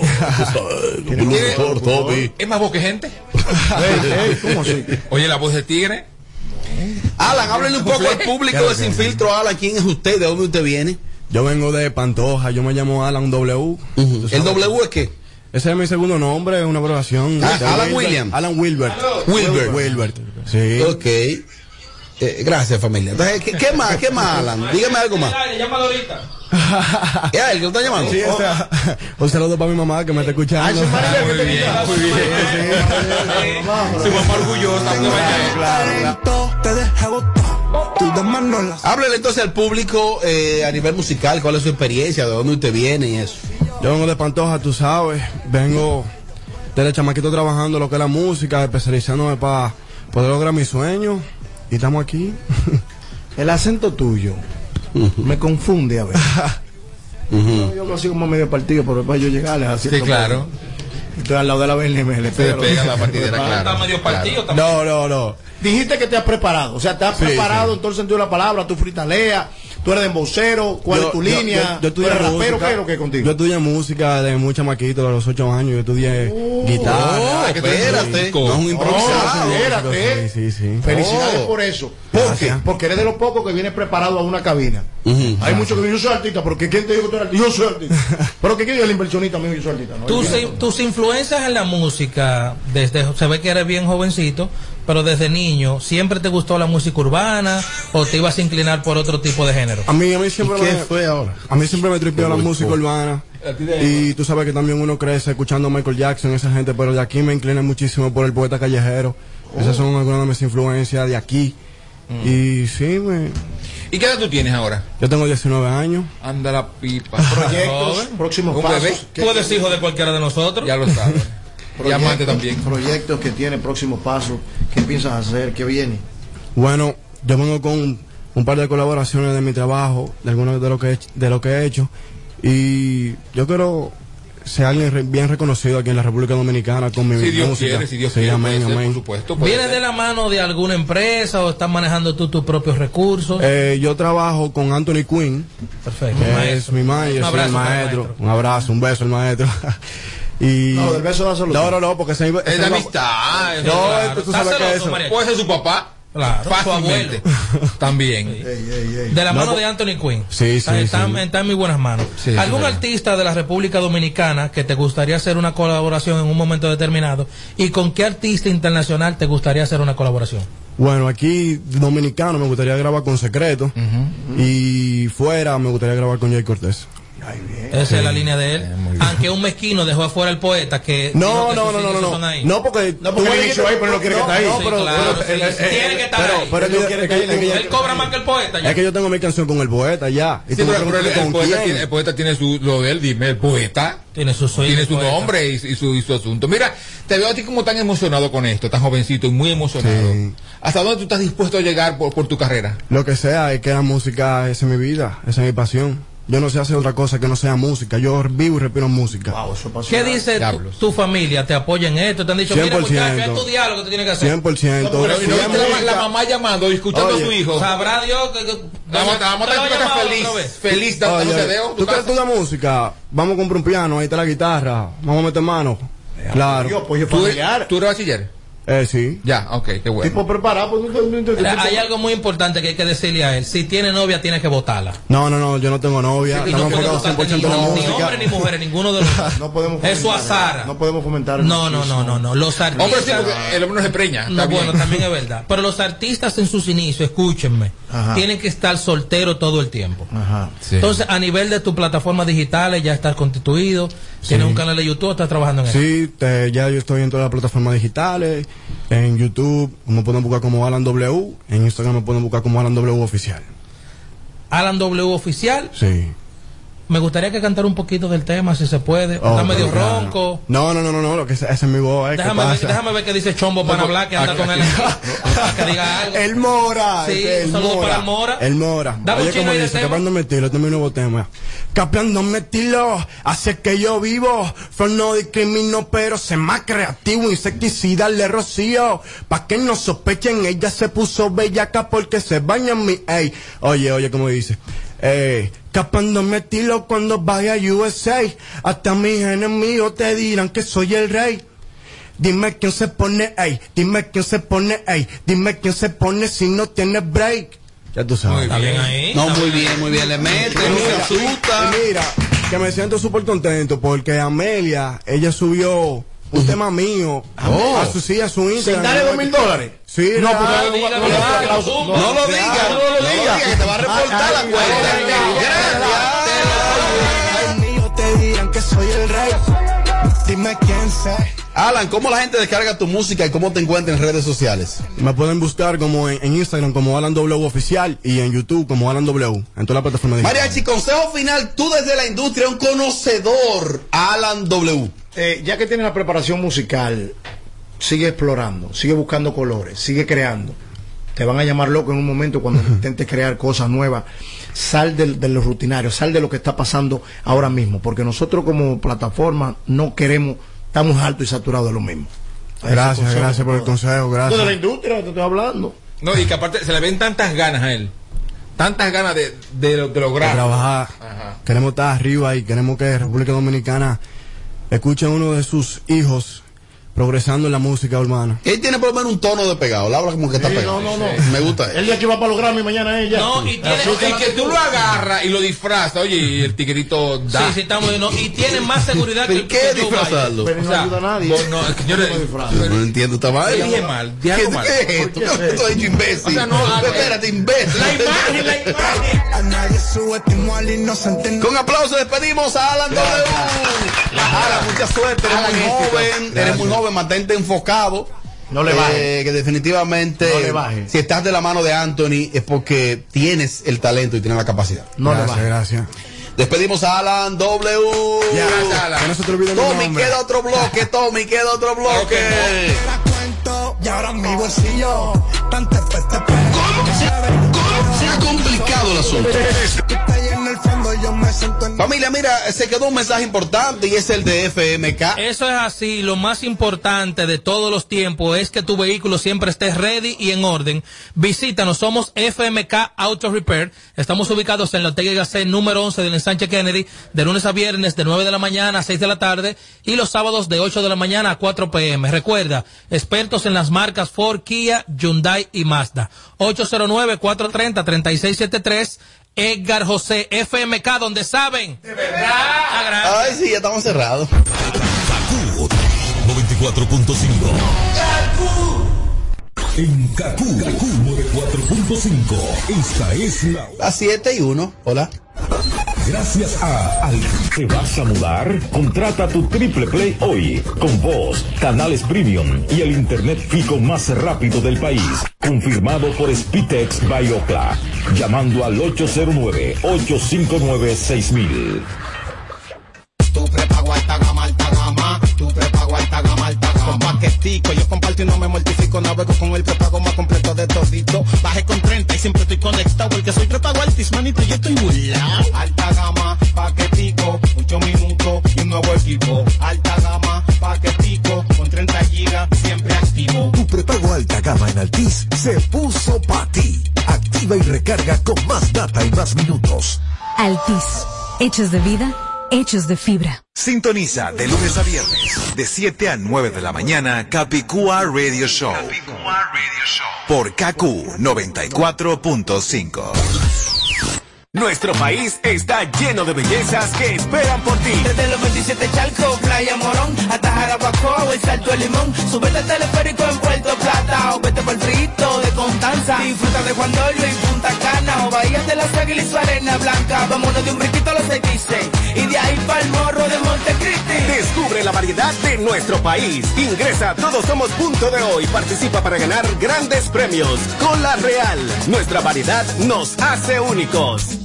¿Es más voz que gente? [laughs] ¿Cómo así? Oye, la voz de tigre. Alan, háblenle un poco al público de Sin Filtro, Alan. ¿Quién es usted? ¿De dónde usted viene? Yo vengo de Pantoja, yo me llamo Alan W. ¿Tú ¿El sabes? W es qué? Ese es mi segundo nombre, es una abreviación. Ah, Alan William. Alan Wilbert. Wilbert. Wilbert. Sí. Ok. Eh, gracias, familia. Entonces, ¿qué, qué más? ¿Qué más, Alan? Dígame algo más. Llámalo ahorita. ¿Es a él que lo está llamando? Sí, o sea, un saludo para mi mamá que me está escuchando. Muy bien, muy bien. Su mamá orgullosa. Te deja. Háblele entonces al público eh, a nivel musical, cuál es su experiencia, de dónde usted viene y eso. Yo vengo de Pantoja, tú sabes. Vengo desde chamaquito trabajando lo que es la música, especializándome para poder lograr mis sueños. Y estamos aquí. [laughs] El acento tuyo me confunde a ver. Yo lo sigo como medio partido, pero después yo llegarles así. Sí, claro. Estoy al lado de la BNM. Pega la [laughs] partidera, claro. Está medio partido Claro. No, no, no. Dijiste que te has preparado. O sea, te has Sí, preparado sí. en todo el sentido de la palabra. Tú fritalea, tú eres de embocero. ¿Cuál Yo- es tu yo- línea? Yo, yo ¿Tú estudié rapero? música. ¿Qué es lo que es contigo? Yo estudié música de muy chamaquito, a los 8 años. Yo estudié guitarra. Oh, espérate, no es un Oh, improvisado. espérate. Sí, sí, sí. Felicidades Oh. por eso. ¿Por qué? Porque eres de los pocos que viene preparado a una cabina. Hay muchos que dicen, yo soy artista, pero que ¿quién te dijo que tú eres artista? Yo soy artista. [laughs] pero que quién es el inversionista mío, yo soy artista. ¿no? Tus, tus influencias en la música, desde se ve que eres bien jovencito, pero desde niño, ¿siempre te gustó la música urbana o te ibas a inclinar por otro tipo de género? A mí, a mí siempre ¿Y qué me, fue ahora? A mí siempre me tripió la Qué música urbana. Y tú sabes que también uno crece escuchando a Michael Jackson, esa gente, pero de aquí me inclina muchísimo por el poeta callejero. Esas son algunas de mis influencias de aquí. Y sí, me, ¿Y qué edad tú tienes ahora? yo tengo 19 años. Anda la pipa. [laughs] Proyectos, próximos pasos. bebé. ¿Qué- Tú eres hijo de cualquiera de nosotros. Ya lo sabes. [laughs] Y amante también. Proyectos que tiene, próximos pasos. ¿Qué piensas hacer? ¿Qué viene? Bueno, yo vengo con un, par de colaboraciones de mi trabajo, de algunos de lo que he, hecho- de lo que he hecho. Y yo quiero ser alguien re- bien reconocido aquí en la República Dominicana con mi Si Dios música. quiere, si Dios Sí, quiere, amén, puede ser, amén. por supuesto. puede ¿Vienes ser. de la mano de alguna empresa o estás manejando tú tus propios recursos? Eh, yo trabajo con Anthony Quinn, Perfecto. que es mi manager, Un el abrazo el maestro. maestro. Un abrazo, un beso al maestro. [laughs] y No, del beso dáselo No, tú. no, no, porque ese, ese Es de iba- amistad. No, claro. tú sabes que eso. Puede ser su papá. Claro, Fácilmente. También. Ey, ey, ey. De la No, mano po- de Anthony Quinn. Sí, sí, está, está- sí. está en muy buenas manos. Sí, ¿Algún sí. artista de la República Dominicana que te gustaría hacer una colaboración en un momento determinado? ¿Y con qué artista internacional te gustaría hacer una colaboración? Bueno, aquí dominicano me gustaría grabar con Secreto y fuera me gustaría grabar con Jay Cortés. Esa es la línea de él. Eh. Aunque un mezquino dejó afuera al poeta que. dijo No, que no, no, no, no, son no, ahí. no, porque No, porque dicho ahí, pero no quiere que esté ahí. No, Sí, pero, claro, pero- sí, sí, tiene que estar pero- ahí. pero Él no cobra más que el poeta ya. Es que yo tengo mi canción con el poeta ya. Y Sí, tú me pero, pero el, poeta tiene, el poeta tiene su, lo de él, dime, el poeta. Tiene su sueño. Tiene su nombre y, y su, y su asunto. Mira, te veo a ti como tan emocionado con esto, tan jovencito y muy emocionado. Sí. ¿Hasta dónde tú estás dispuesto a llegar por, por tu carrera? Lo que sea, es que la música, esa es mi vida, esa es mi pasión. Yo no sé hacer otra cosa que no sea música. Yo vivo y respiro música. Wow, eso pasó. ¿Qué dice tu, familia? ¿Te apoya en esto? ¿Te han dicho, mira 100%. muchacho, es tu diálogo que tú tienes que hacer? 100%. Pero, ¿y Si no viste la, mamá llamando y escuchando Oye, a su hijo? Sabrá Dios que... que- Vamos, vamos a ¿Te lo ha estar feliz, feliz dándote Oye, dedo. tú quieres estudiar música, vamos a comprar un piano, ahí está la guitarra, vamos a meter mano. Claro. Yo, apoyo ¿Tú. ¿Tú eres bachiller? Eh, sí. Ya, ok, qué bueno. Tipo preparado, pues, no- no- no- no- Mira, Hay algo muy importante que hay que decirle a él. Si tiene novia, tiene que votarla. No, no, no, yo no tengo novia. Y no no me puede enfocado votarte 100% en la ni, ni hombres ni mujeres, ninguno de los [laughs] no podemos fomentar- azara. No podemos fomentar. No, no, no, no, no. Los artistas. Hombre, sí, porque el hombre no se preña. No, bueno, también es verdad. Pero los artistas en sus inicios, escúchenme, Ajá. tienen que estar solteros todo el tiempo. Ajá. Sí. Entonces, a nivel de tus plataformas digitales, ya estás constituido, tienes un canal de YouTube, estás trabajando en eso. Sí, te- ya yo estoy en todas las plataformas digitales, en YouTube me pueden buscar como Alan W, en Instagram me pueden buscar como Alan W oficial. Alan W Oficial, Sí. Me gustaría que cantara un poquito del tema, si se puede. Oh, Está medio claro. ronco. No, no, no, no, no, lo que esa es mi voz, eh, ¿qué Déjame ver, déjame ver qué dice Chombo para No, hablar, que anda aquí- con él [laughs] que diga algo. El Mora, Sí, ese, el un saludo Mora. para el Mora. El Mora. Dame Oye, como dice, mi estilo, este es mi nuevo tema. Capeando mi estilo, hace que yo vivo. From no discrimino, pero sé más creativo. Insecticida le rocío. Pa' que no sospechen, ella se puso bellaca porque se baña en mi, ey. Oye, oye, como dice. Ey, capando mi estilo cuando vaya a USA. Hasta mis enemigos te dirán que soy el rey. Dime quién se pone, ey, dime quién se pone, ey, dime quién se pone si no tiene break. Ya tú sabes. Está bien ahí. No, muy bien, muy bien. Le mete, no se asusta. Mira, que me siento súper contento porque Amelia, ella subió un tema mío Oh. a su sí, a su Instagram. Sin darle dos mil dólares. Sí, No, no, no, lo digas, no lo digas, que te va a reportar la cuenta. Los míos te dirán que soy el rey. Dime quién sé. Alan, ¿cómo la gente descarga tu música y cómo te encuentra en redes sociales? Me pueden buscar como en, en Instagram como Alan W oficial y en YouTube como Alan W en toda la plataforma digital. Mariachi, consejo final, tú desde la industria, un conocedor, Alan W. Eh, ya que tienes la preparación musical, sigue explorando, sigue buscando colores, sigue creando. Te van a llamar loco en un momento cuando intentes crear cosas nuevas. Sal del- de, lo rutinario, sal de lo que está pasando ahora mismo, porque nosotros como plataforma no queremos, estamos altos y saturados de lo mismo. Gracias, gracias por el consejo, Tú de la gracias. industria te estoy hablando. No, y que aparte se le ven tantas ganas a él. Tantas ganas de, de, lo- de De lograr. trabajar. Ajá. Queremos estar arriba y queremos que República Dominicana escuche a uno de sus hijos progresando en la música urbana. Él tiene por lo menos un tono de pegado, él habla como que está Sí, pegado. no, no, no. Me gusta El él. día que va para los Grammy mañana ella. No, y tiene, Y que tú lo agarras y lo disfrazas, oye, y el tigrito Sí, da. sí, estamos no, y tiene más seguridad que ¿Pero el qué disfrazarlo? Pero O no sea, ayuda a nadie. vos no, señores, Yo no entiendo esta vaina. dije mal, ¿Qué, dije algo mal. qué es esto? ¿Por qué? ¿Qué has dicho imbécil? O sea, no, Espérate, imbécil. La imagen, la imagen. A nadie subestimó al inocente. no. Con aplauso despedimos a Alan W. Alan, mucha suerte, eres muy joven, eres muy joven, mantente enfocado. No le Eh, bajes. que definitivamente, No le si estás de la mano de Anthony, es porque tienes el talento y tienes la capacidad. No le gracias, bajes. gracias. Despedimos a Alan W. Gracias, Alan. Que no se te olvide mi Tommy, nombre. queda otro bloque, [laughs] Tommy, queda otro bloque. Y ahora mi bolsillo. Tanta peste, Se ha complicado el asunto. Yo me siento en. Familia, mira, se quedó un mensaje importante y es el de FMK. Eso es así. Lo más importante de todos los tiempos es que tu vehículo siempre esté ready y en orden. Visítanos. Somos FMK Auto Repair. Estamos ubicados en la Ortega y Gasset número 11 del ensanche Kennedy, de lunes a viernes de 9 de la mañana a 6 de la tarde y los sábados de 8 de la mañana a 4 pm. Recuerda, expertos en las marcas Ford, Kia, Hyundai y Mazda. 809-430-3673. Edgar José FMK, donde saben. De verdad. Ay, sí, ya estamos cerrados. 94.5. En Kaku, Kaku 94.5. Esta es la. A 7 y 1. Hola. Gracias a Al. ¿Te vas a mudar? Contrata tu Triple Play hoy, con voz, canales premium y el internet fijo más rápido del país. Confirmado por Spitex by Ocla. Llamando al 809-859-6000. Tu prepago alta gama, alta gama. Tu prepago alta gama, alta gama. Con paquetico, yo comparto y no me mortifico. Navego con el prepago más completo de todito. Bajé con 30 y siempre estoy conectado. Porque soy prepago altis, manito, y estoy burlao. Alta gama, paquetico, 8 minutos y un nuevo equipo. Alta gama, paquetico, con 30 gigas, siempre activo. Tu prepago alta gama en Altis se puso para ti. Activa y recarga con más data y más minutos. Altis. Hechos de vida, hechos de fibra. Sintoniza de lunes a viernes, de 7 a 9 de la mañana, Capicúa Radio Show. Por KQ 94.5. Nuestro país está lleno de bellezas que esperan por ti. Desde los 27 Chalco, Playa Morón, hasta Jarabacoa o el Salto de Limón. Súbete al teleférico en Puerto Plata o vete por el frito de Constanza. Disfruta de Juan Dolio y Punta Cana o Bahía de las Águilas y su arena blanca. Vámonos de un brinquito a los dice y de ahí para el morro de Montecristi. Descubre la variedad de nuestro país. Ingresa a Todos Somos Punto de Hoy. Participa para ganar grandes premios. Con la Real. Nuestra variedad nos hace únicos.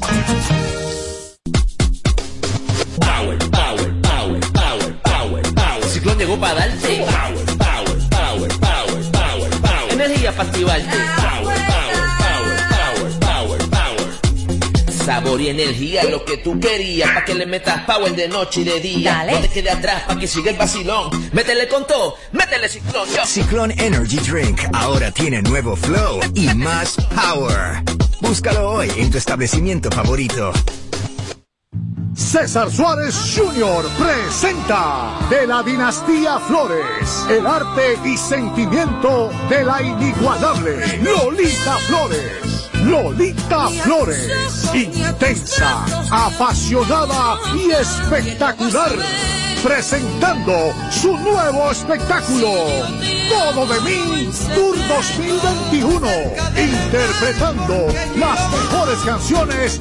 Llegó para darte. Power, power, power, power, power, power. Energía para activarte. Power, power, power, power, power, power. Sabor y energía, lo que tú querías, pa' que le metas power de noche y de día. Dale. No te quedes atrás, pa' que siga el vacilón. Métele con todo, métele ciclón, yo. Ciclón Energy Drink ahora tiene nuevo flow y más power. Búscalo hoy en tu establecimiento favorito. César Suárez Jr. presenta de la dinastía Flores el arte y sentimiento de la inigualable Lolita Flores. Lolita Flores, intensa, apasionada y espectacular. presentando su nuevo espectáculo. Todo de mí, Tour 2021. Interpretando las mejores canciones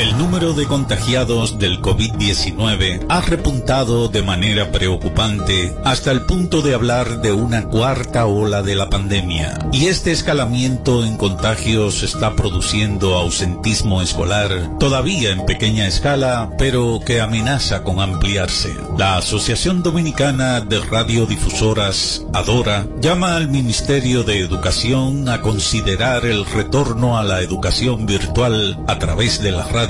El número de contagiados del COVID-19 ha repuntado de manera preocupante hasta el punto de hablar de una cuarta ola de la pandemia. Y este escalamiento en contagios está produciendo ausentismo escolar, todavía en pequeña escala, pero que amenaza con ampliarse. La Asociación Dominicana de Radiodifusoras, Adora, llama al Ministerio de Educación a considerar el retorno a la educación virtual a través de la radio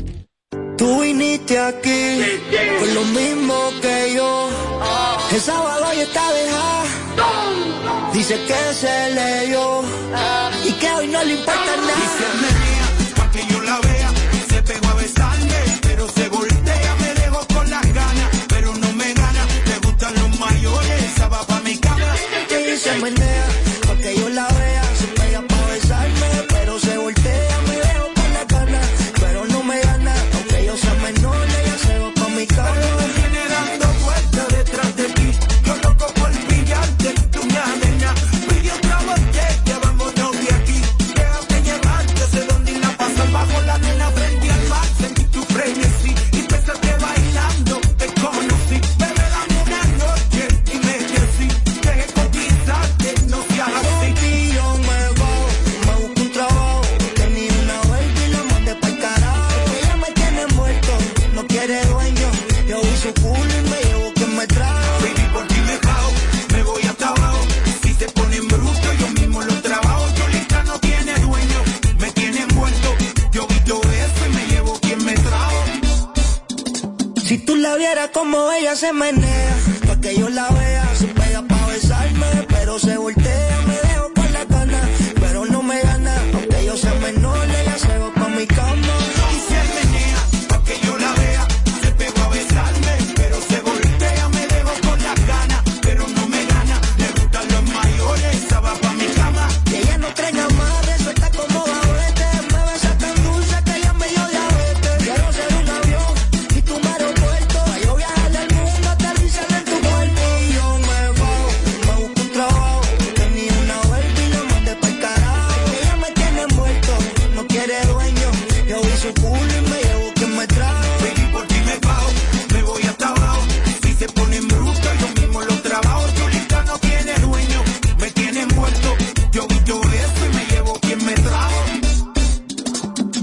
Tú viniste aquí con lo mismo que yo. El sábado ya está dejada. Dice que se leyó y que hoy no le importa nada. Se menea,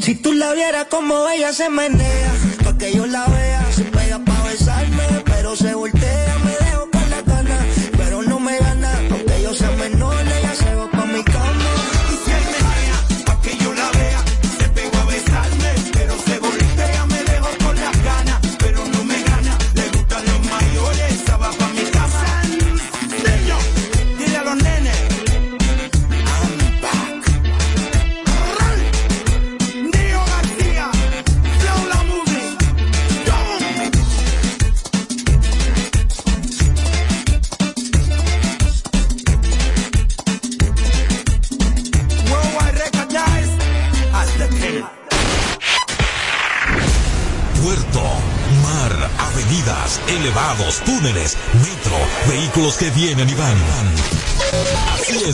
Si tú la vieras como ella se menea, pa' que yo la vea, se pega pa' besarme, pero se voltea,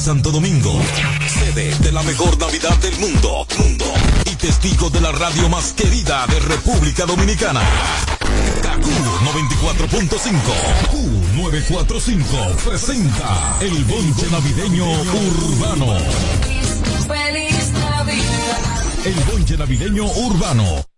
Santo Domingo, sede de la mejor Navidad del mundo, mundo, y testigo de la radio más querida de República Dominicana. KQ 94.5, Q945 presenta el bonche navideño urbano. Feliz Navidad. El bonche navideño urbano.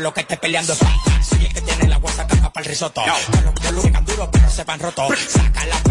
Lo que esté peleando es plata. Soy el que tiene la guasa caca para el risotto. Con los que llegan duros pero se van rotos. Saca la